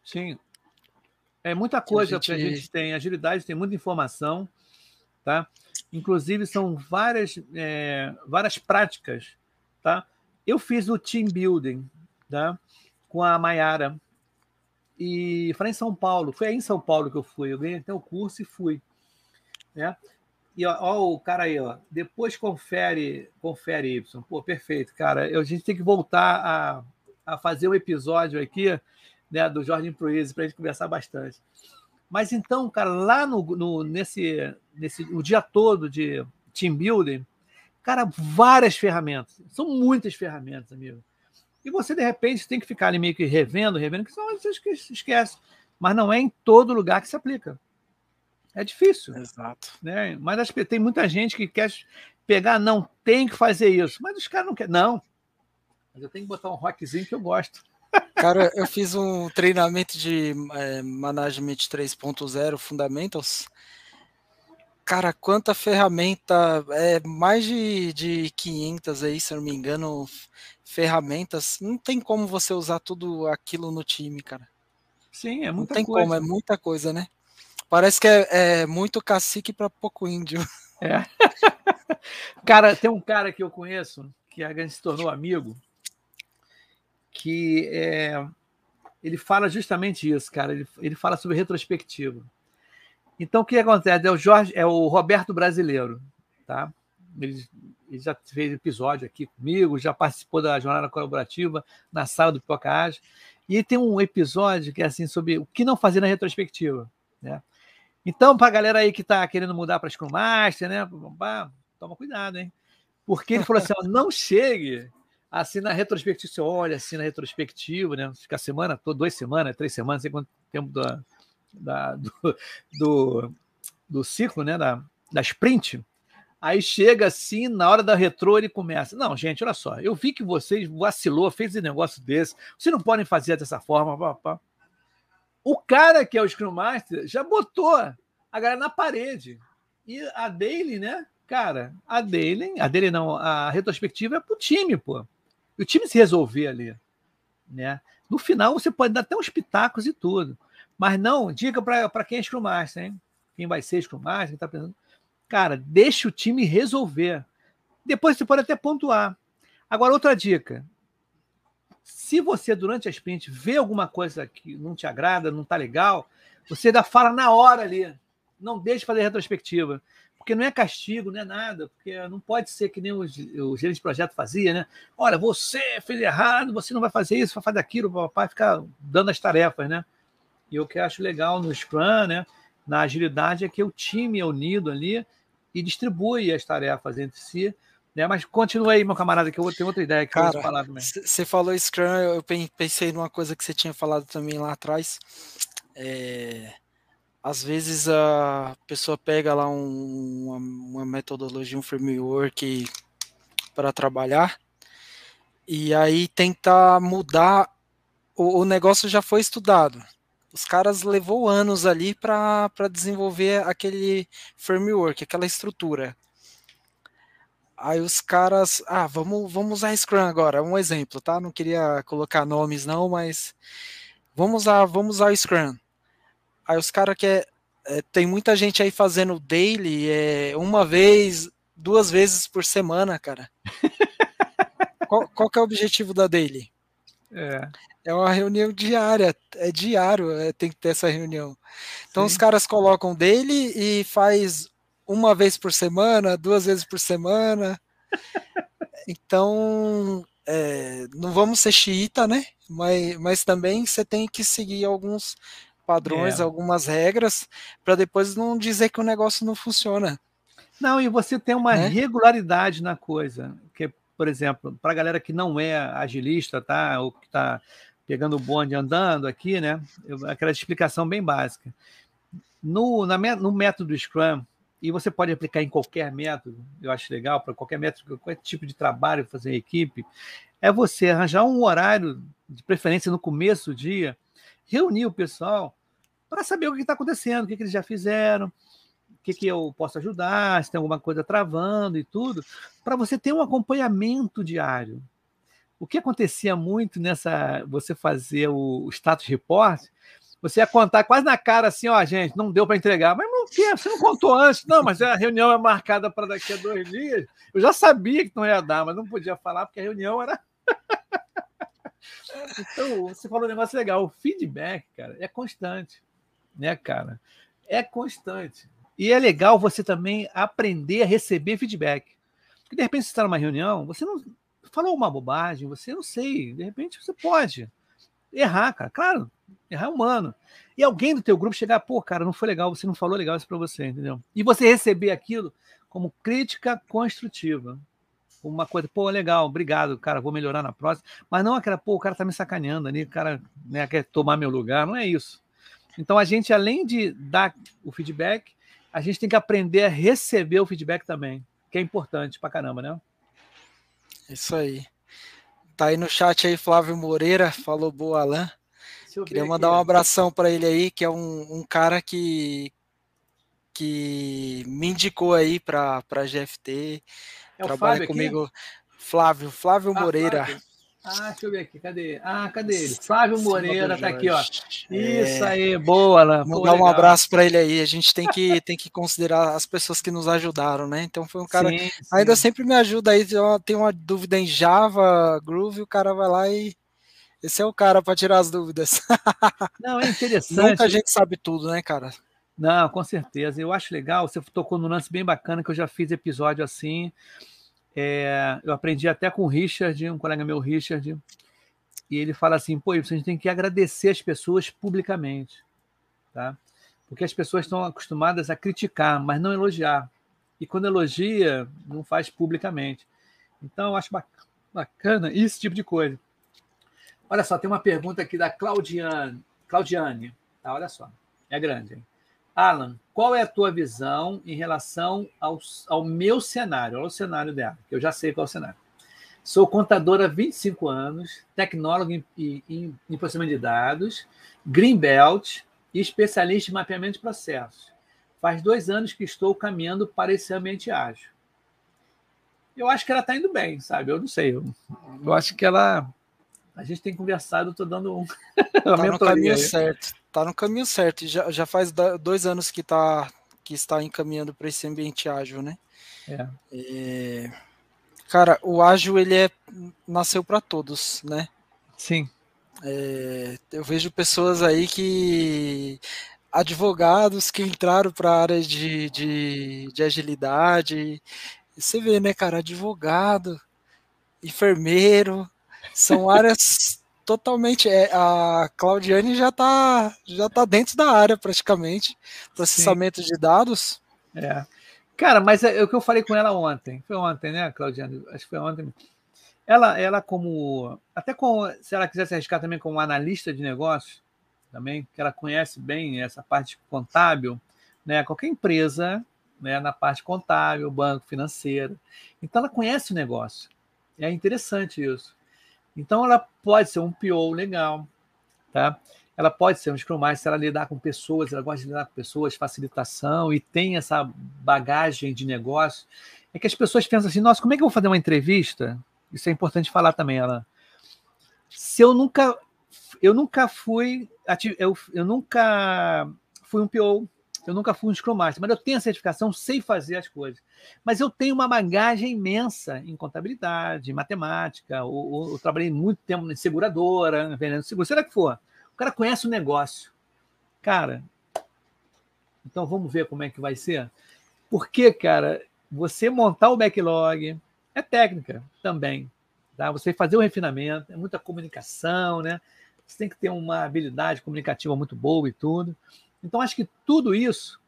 Sim, é muita coisa que a gente, que a gente tem. Agilidade tem muita informação, tá? Inclusive, são várias, é, várias práticas, tá? Eu fiz o team building, tá? Com a Maiara. E falei em São Paulo. Foi aí em São Paulo que eu fui. Eu ganhei até o curso e fui. Né? E ó, o cara aí, ó. Depois confere, confere Y. Pô, perfeito, cara. Eu, a gente tem que voltar a, a fazer um episódio aqui né, do Jorge Proese, para a gente conversar bastante. Mas então, cara, lá no, no, nesse, nesse o dia todo de team building, cara, várias ferramentas. São muitas ferramentas, amigo. E você, de repente, tem que ficar ali meio que revendo, revendo, que são você esquece. Mas não é em todo lugar que se aplica. É difícil. Exato. Né? Mas acho que tem muita gente que quer pegar, não, tem que fazer isso. Mas os caras não querem. Não. Mas eu tenho que botar um rockzinho que eu gosto. Cara, eu fiz um treinamento de é, Management 3.0 Fundamentals. Cara, quanta ferramenta, é mais de, de 500 aí, se eu não me engano, ferramentas. Não tem como você usar tudo aquilo no time, cara. Sim, é muita Não tem coisa. como, é muita coisa, né? Parece que é, é muito cacique para pouco índio. É. cara, tem um cara que eu conheço que a gente se tornou amigo que é, ele fala justamente isso, cara. Ele, ele fala sobre retrospectiva. Então, o que acontece? É o, Jorge, é o Roberto Brasileiro, tá? Ele, ele, já fez episódio aqui comigo, já participou da jornada colaborativa na sala do Pipocage. E tem um episódio que é assim sobre o que não fazer na retrospectiva, né? Então, para a galera aí que está querendo mudar para Scrum Master, né? Toma cuidado, hein? Porque ele falou assim: ó, não chegue assim na retrospectiva, você olha assim na retrospectiva, né? Fica a semana, toda, duas semanas, três semanas, não sei quanto tempo da, da do, do, do, ciclo, né? Da, da sprint. Aí chega assim, na hora da retrô, ele começa. Não, gente, olha só, eu vi que vocês vacilou, fez esse negócio desse, vocês não podem fazer dessa forma. Pá, pá. O cara que é o Scrum Master já botou a galera na parede. E a Daily, né? Cara, a Daily, a Daily não, a retrospectiva é pro time, pô o time se resolver ali. Né? No final, você pode dar até uns pitacos e tudo. Mas não, dica para quem é Scrum Master, hein? Quem vai ser Scrum Master, quem está pensando. Cara, deixa o time resolver. Depois você pode até pontuar. Agora, outra dica. Se você, durante a sprint, vê alguma coisa que não te agrada, não está legal, você ainda fala na hora ali. Não deixe fazer retrospectiva porque não é castigo, não é nada, porque não pode ser que nem o, o gerente de projeto fazia, né? Olha, você fez errado, você não vai fazer isso, vai fazer aquilo, o papai ficar dando as tarefas, né? E o que eu acho legal no Scrum, né? Na agilidade é que o time é unido ali e distribui as tarefas entre si. Né? Mas continua aí, meu camarada, que eu tenho outra ideia que Cara, eu falar também. Você falou Scrum, eu pensei numa coisa que você tinha falado também lá atrás. É às vezes a pessoa pega lá um, uma, uma, metodologia, um framework para trabalhar e aí tenta mudar. O, o, negócio já foi estudado. Os caras levou anos ali para desenvolver aquele framework, aquela estrutura. Aí os caras, ah, vamos, vamos usar Scrum agora, um exemplo, tá? Não queria colocar nomes não, mas vamos usar, vamos usar o Scrum. Aí os caras que é, tem muita gente aí fazendo daily é, uma vez, duas vezes por semana, cara. qual, qual que é o objetivo da daily? É. É uma reunião diária, é diário, é, tem que ter essa reunião. Então Sim. os caras colocam dele e faz uma vez por semana, duas vezes por semana. Então, é, não vamos ser xiita, né? Mas, mas também você tem que seguir alguns padrões, é. algumas regras, para depois não dizer que o negócio não funciona. Não, e você tem uma né? regularidade na coisa. Por exemplo, para a galera que não é agilista, tá? Ou que está pegando o bonde andando aqui, né? Aquela explicação bem básica. No, na, no método Scrum, e você pode aplicar em qualquer método, eu acho legal, para qualquer método, qualquer tipo de trabalho fazer em equipe, é você arranjar um horário, de preferência no começo do dia, reunir o pessoal para saber o que está acontecendo, o que, que, eles já fizeram, que, que eu posso ajudar, se tem alguma coisa travando e tudo, para você ter um acompanhamento diário. O que acontecia muito nessa você fazer o, o status report você ia contar quase na cara assim, ó, gente, não deu para entregar. Mas não quer, você não contou antes. Não, mas a reunião é marcada para daqui a dois dias. Eu já sabia que não ia dar, mas não podia falar porque a reunião era. então, você falou um negócio legal. O feedback, cara, é constante. Né, cara? É constante. E é legal você também aprender a receber feedback. Porque de repente você está numa reunião, você não falou uma bobagem, você não sei, de repente você pode errar, cara. Claro, errar é humano. E alguém do teu grupo chegar, pô, cara, não foi legal, você não falou legal isso para você, entendeu? E você receber aquilo como crítica construtiva. Uma coisa, pô, legal, obrigado, cara, vou melhorar na próxima. Mas não aquela, pô, o cara tá me sacaneando ali, o cara né, quer tomar meu lugar, não é isso. Então a gente, além de dar o feedback, a gente tem que aprender a receber o feedback também, que é importante pra caramba, né? Isso aí. Tá aí no chat aí Flávio Moreira, falou boa Alain. Queria mandar aqui. um abração para ele aí, que é um, um, cara que, que me indicou aí para a GFT. É trabalha comigo. Aqui? Flávio, Flávio ah, Moreira. Flávio. Ah, deixa eu ver aqui, cadê? Ah, cadê ele? Flávio Moreira tá aqui, ó. É. Isso aí, boa, Alan. Mandar um abraço para ele aí. A gente tem que, tem que considerar as pessoas que nos ajudaram, né? Então foi um cara. Sim, sim. Ainda sempre me ajuda aí. Tem uma dúvida em Java, Groove, o cara vai lá e esse é o cara para tirar as dúvidas. Não, é interessante. Nunca a gente sabe tudo, né, cara? Não, com certeza. Eu acho legal. Você tocou num lance bem bacana que eu já fiz episódio assim. É, eu aprendi até com o Richard, um colega meu, Richard, e ele fala assim: pô, a gente tem que agradecer as pessoas publicamente, tá? Porque as pessoas estão acostumadas a criticar, mas não elogiar. E quando elogia, não faz publicamente. Então, eu acho bacana esse tipo de coisa. Olha só, tem uma pergunta aqui da Claudiane. Claudiane, tá? Olha só, é grande. Hein? Alan, qual é a tua visão em relação ao, ao meu cenário, ao cenário dela? Que eu já sei qual é o cenário. Sou contadora há 25 anos, tecnóloga em, em, em processamento de dados, Greenbelt e especialista em mapeamento de processos. Faz dois anos que estou caminhando para esse ambiente ágil. Eu acho que ela está indo bem, sabe? Eu não sei. Eu, eu acho que ela a gente tem conversado, estou dando um. tá no caminho certo. Tá no caminho certo. Já, já faz dois anos que, tá, que está encaminhando para esse ambiente ágil, né? É. Cara, o ágil ele é nasceu para todos, né? Sim. É, eu vejo pessoas aí que advogados que entraram para a área de, de, de agilidade. Você vê, né, cara, advogado, enfermeiro, são áreas totalmente. É, a Claudiane já está já tá dentro da área praticamente, processamento Sim. de dados. É. Cara, mas é, é, o que eu falei com ela ontem. Foi ontem, né, Claudiane? Acho que foi ontem. Ela, ela como. Até com, se ela quisesse arriscar também como analista de negócios, também, que ela conhece bem essa parte contábil, né? Qualquer empresa, né, na parte contábil, banco, financeiro. Então ela conhece o negócio. É interessante isso. Então, ela pode ser um PO legal, tá? Ela pode ser um Scrum Master se ela lidar com pessoas, ela gosta de lidar com pessoas, facilitação e tem essa bagagem de negócio. é que as pessoas pensam assim, nossa, como é que eu vou fazer uma entrevista? Isso é importante falar também, ela. Se eu nunca, eu nunca fui, eu, eu nunca fui um PO, eu nunca fui um Scrum Master, mas eu tenho a certificação, sei fazer as coisas. Mas eu tenho uma bagagem imensa em contabilidade, em matemática, eu, eu trabalhei muito tempo em seguradora, vendendo seguro, será que for. O cara conhece o negócio. Cara, então vamos ver como é que vai ser. Porque, cara, você montar o backlog é técnica também. Tá? Você fazer o refinamento, é muita comunicação, né? Você tem que ter uma habilidade comunicativa muito boa e tudo. Então, acho que tudo isso,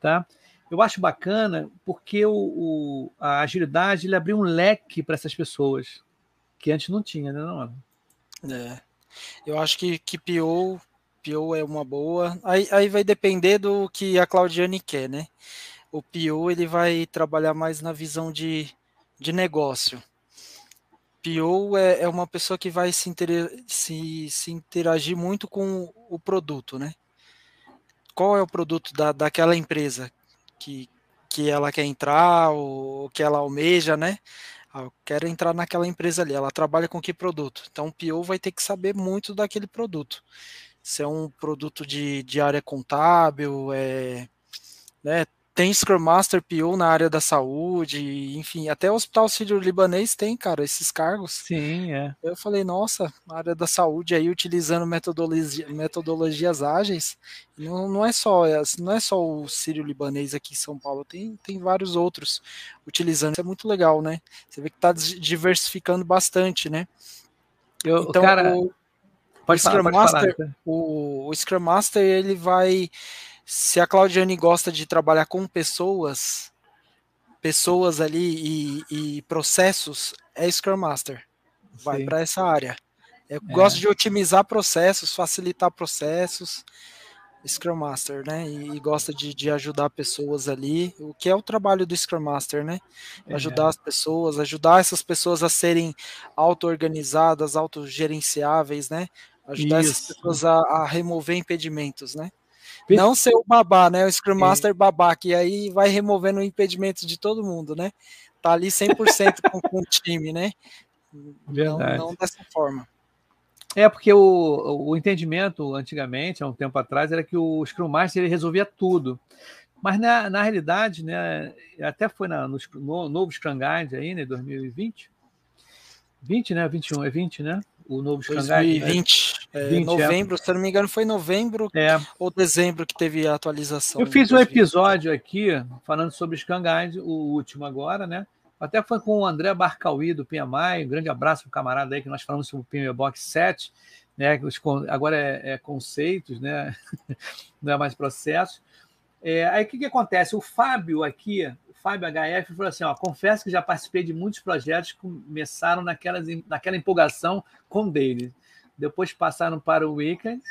tá? Eu acho bacana porque o, o a agilidade ele abriu um leque para essas pessoas que antes não tinha, né? Não, é. Eu acho que, que PO, PO é uma boa. Aí, aí vai depender do que a Claudiane quer, né? O PO ele vai trabalhar mais na visão de, de negócio. PO é, é uma pessoa que vai se, inter, se, se interagir muito com o produto, né? Qual é o produto da, daquela empresa que, que ela quer entrar ou que ela almeja, né? Ah, eu quero entrar naquela empresa ali, ela trabalha com que produto? Então o PO vai ter que saber muito daquele produto. Se é um produto de, de área contábil, é, né, tem Scrum Master PO na área da saúde, enfim, até o Hospital Sírio-Libanês tem, cara, esses cargos. Sim, é. Eu falei, nossa, área da saúde aí utilizando metodologia, metodologias ágeis, não, não é só não é só o Sírio-Libanês aqui em São Paulo, tem, tem vários outros utilizando, isso é muito legal, né? Você vê que está diversificando bastante, né? Eu, então, cara, o, pode o Scrum falar, Master, falar, o, o Scrum Master, ele vai se a Claudiane gosta de trabalhar com pessoas, pessoas ali e, e processos, é Scrum Master. Vai para essa área. Eu é. gosto de otimizar processos, facilitar processos. Scrum Master, né? E, e gosta de, de, ajudar pessoas ali, o que é o trabalho do Scrum Master, né? É. Ajudar as pessoas, ajudar essas pessoas a serem auto-organizadas, autogerenciáveis, né? Ajudar Isso. essas pessoas a, a remover impedimentos, né? Não ser o babá, né? O Scrum Master babá, que aí vai removendo o impedimento de todo mundo, né? Tá ali 100% com, com o time, né? Verdade. Não, não dessa forma. É, porque o, o entendimento, antigamente, há um tempo atrás, era que o Scrum Master ele resolvia tudo. Mas na, na realidade, né, até foi na, no, no novo Scrum Guide aí, né, 2020, 20, né, 21, é 20, né? O novo Scrum 2020. Né? É, 20, novembro, é. se não me engano, foi novembro é. ou dezembro que teve a atualização. Eu fiz um episódio aqui falando sobre o Scrum Guide, o último agora, né? Até foi com o André Barcauí, do PMI. Um grande abraço para o camarada aí, que nós falamos sobre o PMI Box 7, né? Agora é, é conceitos, né? Não é mais processo. É, aí o que, que acontece? O Fábio aqui, Fábio HF falou assim: ó, confesso que já participei de muitos projetos que começaram naquelas, naquela empolgação com dele. Depois passaram para o Weekend,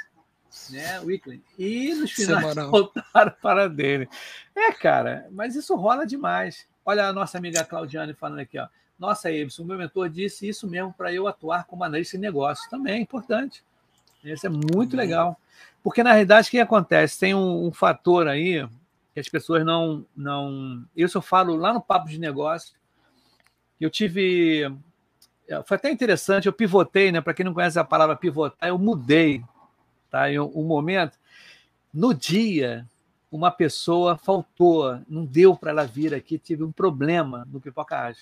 né? Weekend, e nos finais Semanal. voltaram para dele. É, cara, mas isso rola demais. Olha a nossa amiga Claudiane falando aqui, ó. Nossa, Ebson, o meu mentor disse isso mesmo para eu atuar como analista de negócio. Também é importante. Isso é muito legal. Porque, na realidade, o que acontece? Tem um, um fator aí que as pessoas não. não Isso eu falo lá no Papo de Negócio. Eu tive. É, foi até interessante, eu pivotei, né? Para quem não conhece a palavra pivotar, eu mudei. Tá? Em um momento. No dia, uma pessoa faltou, não deu para ela vir aqui, tive um problema no Pipoca.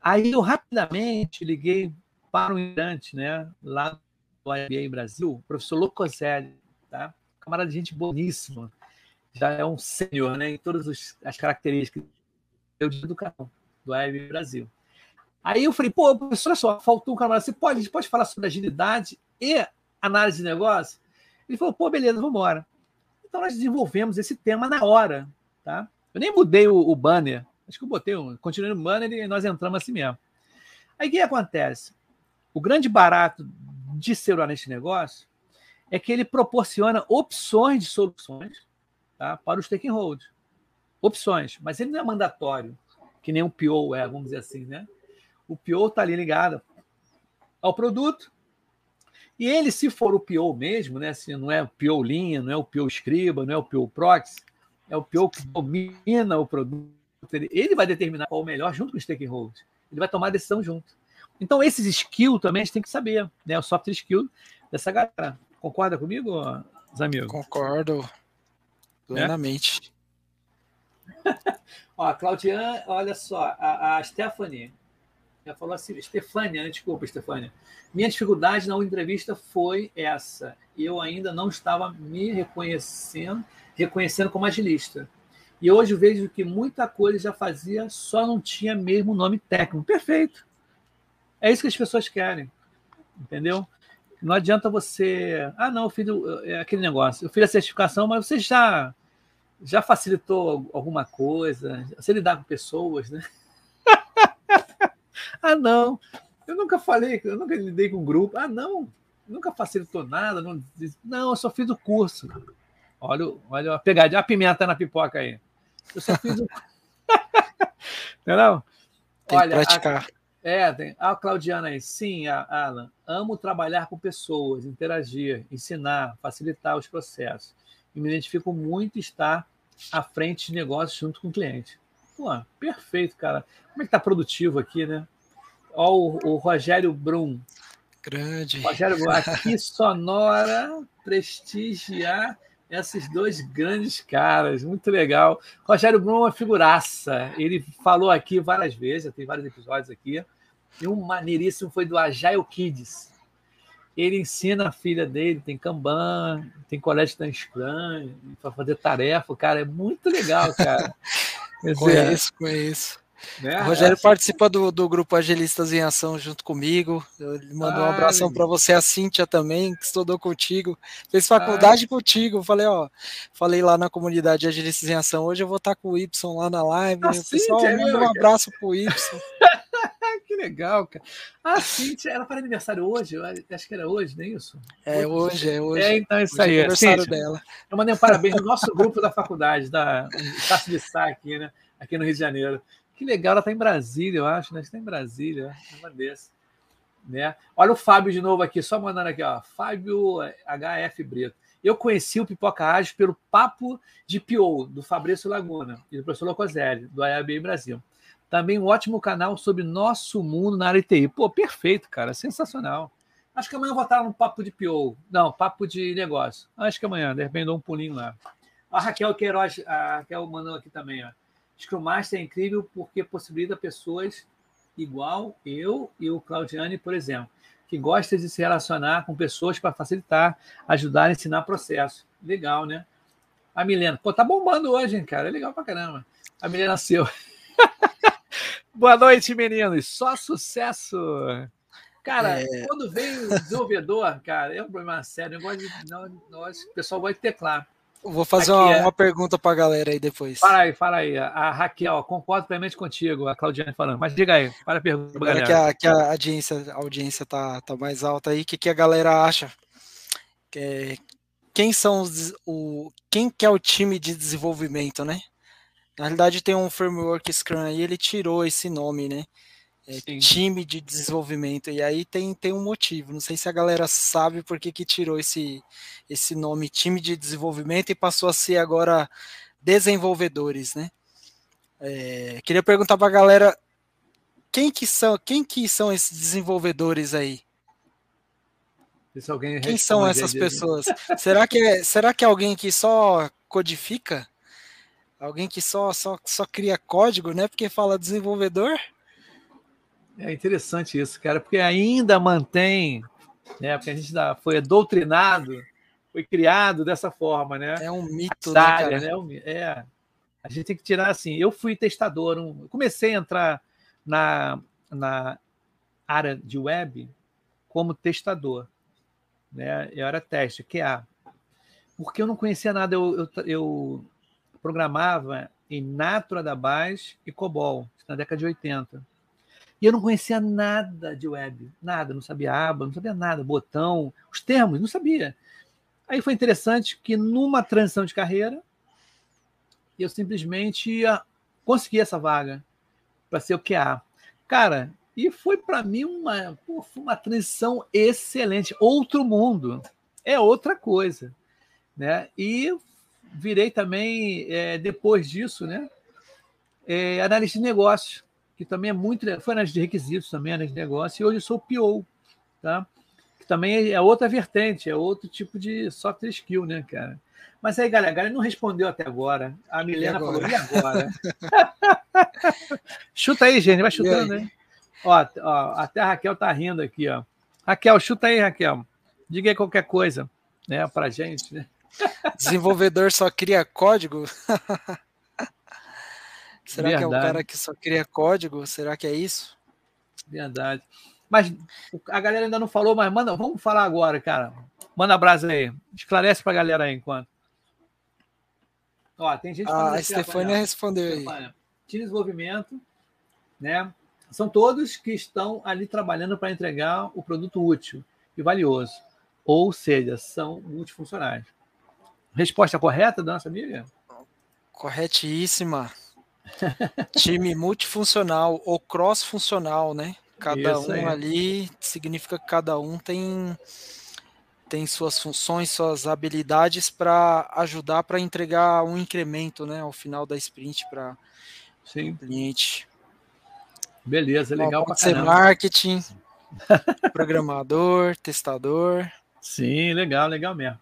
Aí eu rapidamente liguei para o Irante, né, lá do IBA Brasil, o professor Locoselli, tá? camarada de gente boníssima já é um sênior né, em todas as características do educação do Web Brasil. Aí eu falei, pô, professor, olha só, faltou um camarada, você pode, a gente pode falar sobre agilidade e análise de negócio? Ele falou, pô, beleza, vamos embora. Então nós desenvolvemos esse tema na hora, tá? Eu nem mudei o, o banner, acho que eu botei, um, continuei no banner e nós entramos assim mesmo. Aí o que acontece? O grande barato de ser o de negócio é que ele proporciona opções de soluções tá? para os stakeholders. Opções, mas ele não é mandatório, que nem o PO é, vamos dizer assim, né? O PO está ali ligado ao produto, e ele, se for o PO mesmo, né? Se não é o PO linha, não é o PO escriba, não é o PO proxy, é o PO que domina o produto, ele vai determinar qual é o melhor junto com os stakeholders. Ele vai tomar a decisão junto. Então, esses skills também a gente tem que saber, né? O software skill dessa galera. Concorda comigo, Zamil? Concordo plenamente. É? Ó, a Claudiane, olha só, a, a Stephanie, ela falou assim, Stefânia, né? desculpa, Stefânia. Minha dificuldade na entrevista foi essa. Eu ainda não estava me reconhecendo, reconhecendo como agilista. E hoje vejo que muita coisa já fazia, só não tinha mesmo nome técnico. Perfeito. É isso que as pessoas querem. Entendeu? Não adianta você. Ah, não, eu fiz é aquele negócio. Eu fiz a certificação, mas você já já facilitou alguma coisa? Você lidar com pessoas, né? ah, não. Eu nunca falei, eu nunca lidei com grupo. Ah, não. Nunca facilitou nada. Não, não eu só fiz o curso. Olha, olha a pegadinha, a pimenta na pipoca aí. Eu só fiz o. Entendeu? Tem olha, que praticar. A... É, tem. A Claudiana aí, sim, a Alan. Amo trabalhar com pessoas, interagir, ensinar, facilitar os processos. E me identifico muito estar à frente de negócios junto com o cliente. Pô, perfeito, cara. Como é que tá produtivo aqui, né? Ó, o, o Rogério Brum. Grande. Rogério Brum, aqui sonora, prestigiar esses dois grandes caras, muito legal. Rogério Brum é uma figuraça. Ele falou aqui várias vezes, tem vários episódios aqui. E um maneiríssimo foi do Agile Kids. Ele ensina a filha dele, tem Kanban, tem colégio da Scrum, para fazer tarefa. Cara, é muito legal, cara. conheço, conheço. Né? O Rogério assim... participa do, do grupo Agilistas em Ação junto comigo. Ele mandou ah, um abração para você, a Cíntia também, que estudou contigo, fez faculdade ah. contigo. Falei, ó, falei lá na comunidade Agilistas em Ação. Hoje eu vou estar com o Y lá na live. O pessoal Cíntia, manda um abraço pro Y. que legal, cara. A Cíntia, ela faz aniversário hoje, acho que era hoje, não é isso? É hoje, é hoje. É, então é isso hoje aí. É aniversário Cíntia, dela. Eu mandei um parabéns no nosso grupo da faculdade, da Taça de Sá aqui, né? Aqui no Rio de Janeiro. Que legal, ela está em Brasília, eu acho, né? Está em Brasília, uma desse. Né? Olha o Fábio de novo aqui, só mandando aqui, ó. Fábio HF Brito. Eu conheci o Pipoca Ágil pelo Papo de Pio, do Fabrício Laguna e do professor Locoselli, do IAB Brasil. Também um ótimo canal sobre nosso mundo na área TI. Pô, perfeito, cara, sensacional. Acho que amanhã eu vou estar no Papo de Pio. Não, Papo de Negócio. Acho que amanhã, de repente dou um pulinho lá. A Raquel Queiroz, a Raquel mandou aqui também, ó. Scrum Master é incrível porque possibilita pessoas igual eu e o Claudiane, por exemplo, que gostam de se relacionar com pessoas para facilitar, ajudar ensinar processo. Legal, né? A Milena, pô, tá bombando hoje, hein, cara? É legal pra caramba. A Milena nasceu. Boa noite, meninos. Só sucesso. Cara, é... quando vem o desenvolvedor, cara, é um problema sério. Eu gosto de, não, nós, o pessoal gosta de teclar. Vou fazer uma, é... uma, pergunta para a galera aí depois. Fala aí, fala aí. A Raquel, concordo plenamente contigo, a Claudiane falando. Mas diga aí, para a pergunta galera. Que a, que a audiência, a audiência tá, tá mais alta aí, o que, que a galera acha? É, quem são os, o, quem que é o time de desenvolvimento, né? Na realidade tem um framework Scrum aí, ele tirou esse nome, né? é, time de desenvolvimento. E aí tem, tem um motivo. Não sei se a galera sabe por que, que tirou esse, esse nome time de desenvolvimento e passou a ser agora desenvolvedores, né? É, queria perguntar para a galera quem que são quem que são esses desenvolvedores aí? quem são essas pessoas? será que é, será que é alguém que só codifica? Alguém que só, só, só cria código, né? Porque fala desenvolvedor? É interessante isso, cara, porque ainda mantém, né? Porque a gente foi doutrinado, foi criado dessa forma, né? É um mito, área, né, né? É. A gente tem que tirar assim. Eu fui testador, um, comecei a entrar na, na área de web como testador, né? Eu era teste, QA, porque eu não conhecia nada. Eu, eu, eu programava em Natura da Base e COBOL na década de 80. E eu não conhecia nada de web, nada, não sabia aba, não sabia nada, botão, os termos, não sabia. Aí foi interessante que numa transição de carreira, eu simplesmente consegui essa vaga para ser o QA. Cara, e foi para mim uma, uma transição excelente, outro mundo, é outra coisa, né? E virei também é, depois disso, né? é, analista de negócios, que também é muito. Foi analista de requisitos também, analista de negócios, e hoje eu sou PO, tá? Que também é outra vertente, é outro tipo de software skill, né, cara? Mas aí, galera, a galera não respondeu até agora. A Milena falou, e agora? chuta aí, gente, vai chutando, hein? Ó, ó, até a Raquel tá rindo aqui, ó. Raquel, chuta aí, Raquel. Diga aí qualquer coisa, né, pra gente, né? Desenvolvedor só cria código? Será Verdade. que é o cara que só cria código? Será que é isso? Verdade. Mas a galera ainda não falou, mas manda, vamos falar agora, cara. Manda abraço aí. Esclarece pra galera aí enquanto. Ó, tem gente ah, a Stefania respondeu aí. Time desenvolvimento, né? São todos que estão ali trabalhando para entregar o produto útil e valioso. Ou seja, são multifuncionais. Resposta correta da nossa amiga? Corretíssima. Time multifuncional ou cross-funcional, né? Cada Isso um aí. ali significa que cada um tem tem suas funções, suas habilidades para ajudar para entregar um incremento, né, ao final da sprint para o cliente. Beleza, legal. Pode ser marketing, programador, testador. Sim, legal, legal mesmo.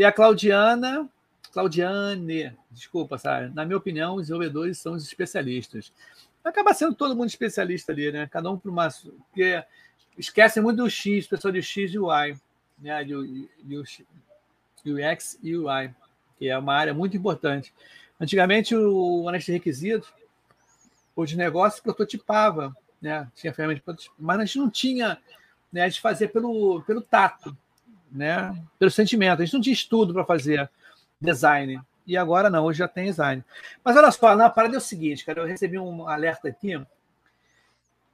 E a Claudiana, Claudiane, desculpa, sabe? Na minha opinião, os desenvolvedores são os especialistas. Acaba sendo todo mundo especialista ali, né? Cada um para uma. Porque esquecem muito do X, pessoal de X e Y né, UX e UI, que é uma área muito importante. Antigamente, o análise de requisitos, os negócios prototipava, né, tinha ferramenta de mas a gente não tinha, né, fazia pelo, pelo tato, né, pelo sentimento, a gente não tinha estudo para fazer design. E agora não, hoje já tem design. Mas olha só, na parada é o seguinte, cara, eu recebi um alerta aqui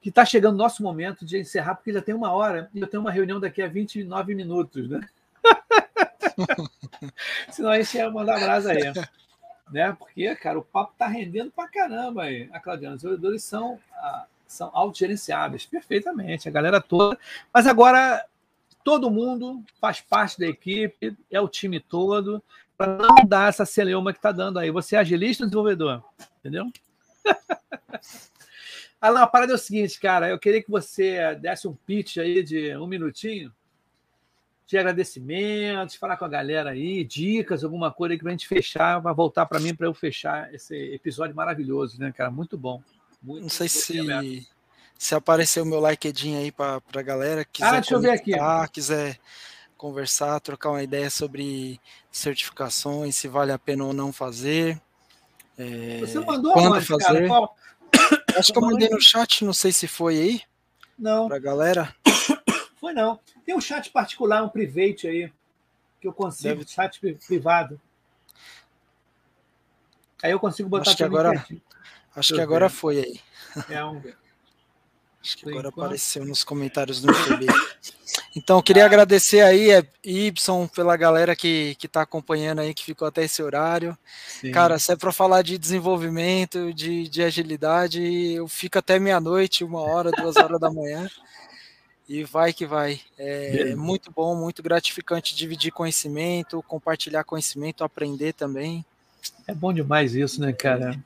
que está chegando o nosso momento de encerrar, porque já tem uma hora e eu tenho uma reunião daqui a 29 minutos, né? Senão a gente ia mandar brasa aí. Né? Porque, cara, o papo está rendendo pra caramba aí. A Claudiana, os desenvolvedores são, ah, são autogerenciáveis, perfeitamente, a galera toda. Mas agora todo mundo faz parte da equipe, é o time todo, para não dar essa celeuma que está dando aí. Você é agilista ou desenvolvedor? Entendeu? Alan, a parada é o seguinte, cara. Eu queria que você desse um pitch aí de um minutinho de agradecimentos, falar com a galera aí, dicas, alguma coisa aí que a gente fechar, vai voltar para mim para eu fechar esse episódio maravilhoso, né, cara? Muito bom. Muito, Não sei se, se apareceu o meu LinkedIn aí para a galera. Quiser ah, deixa eu ver aqui. Quiser conversar, trocar uma ideia sobre certificações, se vale a pena ou não fazer. É, você mandou quando fazer. Cara, qual, Acho que eu mandei no chat, não sei se foi aí. Não. Pra galera. Foi não. Tem um chat particular, um private aí, que eu consigo, Deve... chat privado. Aí eu consigo botar Acho que agora, acho que agora foi aí. É um... Acho que agora apareceu nos comentários do YouTube. Então, queria ah. agradecer aí, é, Y, pela galera que, que tá acompanhando aí, que ficou até esse horário. Sim. Cara, se é para falar de desenvolvimento, de, de agilidade, eu fico até meia-noite, uma hora, duas horas da manhã. E vai que vai. É, é muito bom, muito gratificante dividir conhecimento, compartilhar conhecimento, aprender também. É bom demais isso, né, cara?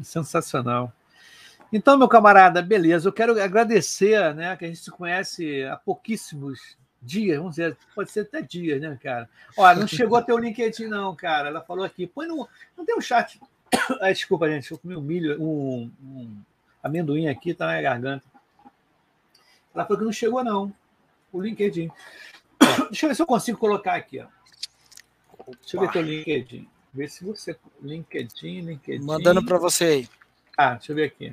É sensacional. Então, meu camarada, beleza. Eu quero agradecer, né? Que a gente se conhece há pouquíssimos dias, vamos dizer, pode ser até dias, né, cara? Olha, não chegou a ter o LinkedIn, não, cara. Ela falou aqui, põe no. Não tem um chat. Ah, desculpa, gente, eu comi um milho, um, um amendoim aqui, tá na garganta. Ela falou que não chegou, não. O LinkedIn. Deixa eu ver se eu consigo colocar aqui, ó. Deixa eu ver teu LinkedIn. Ver se você. LinkedIn, LinkedIn. Mandando para você aí. Ah, deixa eu ver aqui.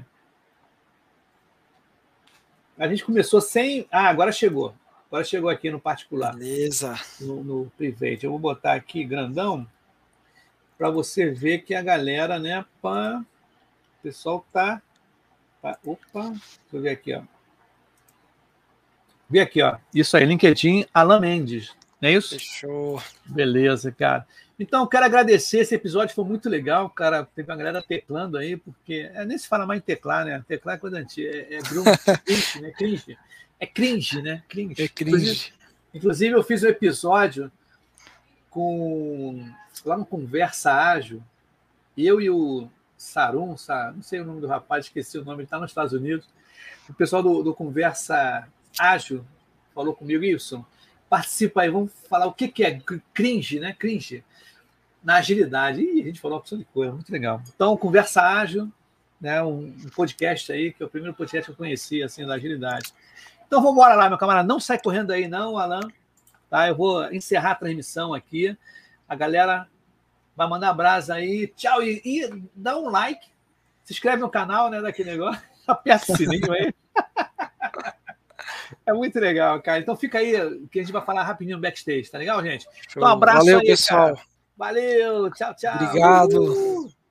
A gente começou sem. Ah, agora chegou. Agora chegou aqui no particular. Beleza. No, no private. Eu vou botar aqui grandão para você ver que a galera, né? Pá, o pessoal tá, tá. Opa, deixa eu ver aqui, ó. Vê aqui, ó. Isso aí, LinkedIn, Alan Mendes. Não é isso? Fechou. Beleza, cara. Então, quero agradecer. Esse episódio foi muito legal, cara. Teve uma galera teclando aí, porque é, nem se fala mais em teclar, né? Teclar é coisa antiga. É, é, é cringe, né? Cringe. É cringe, né? Cringe. É cringe. Inclusive, inclusive, eu fiz um episódio com lá no Conversa Ágil. Eu e o Sarum, não sei o nome do rapaz, esqueci o nome, ele está nos Estados Unidos. O pessoal do, do Conversa Ágil falou comigo, isso. Participa aí, vamos falar o que, que é cringe, né? Cringe na agilidade. E a gente falou uma opção de coisa, muito legal. Então, Conversa Ágil, né? Um, um, podcast aí, que é o primeiro podcast que eu conheci, assim, da agilidade. Então, vamos embora lá, meu camarada. Não sai correndo aí, não, Alan. Tá? Eu vou encerrar a transmissão aqui. A galera vai mandar abraço aí. Tchau. E, e dá um like. Se inscreve no canal, né? Daquele negócio. Aperta o sininho aí. É muito legal, cara. Então fica aí que a gente vai falar rapidinho no backstage, tá legal, gente? Então, um abraço Valeu, aí, pessoal. Cara. Valeu, tchau, tchau. Obrigado. Uh!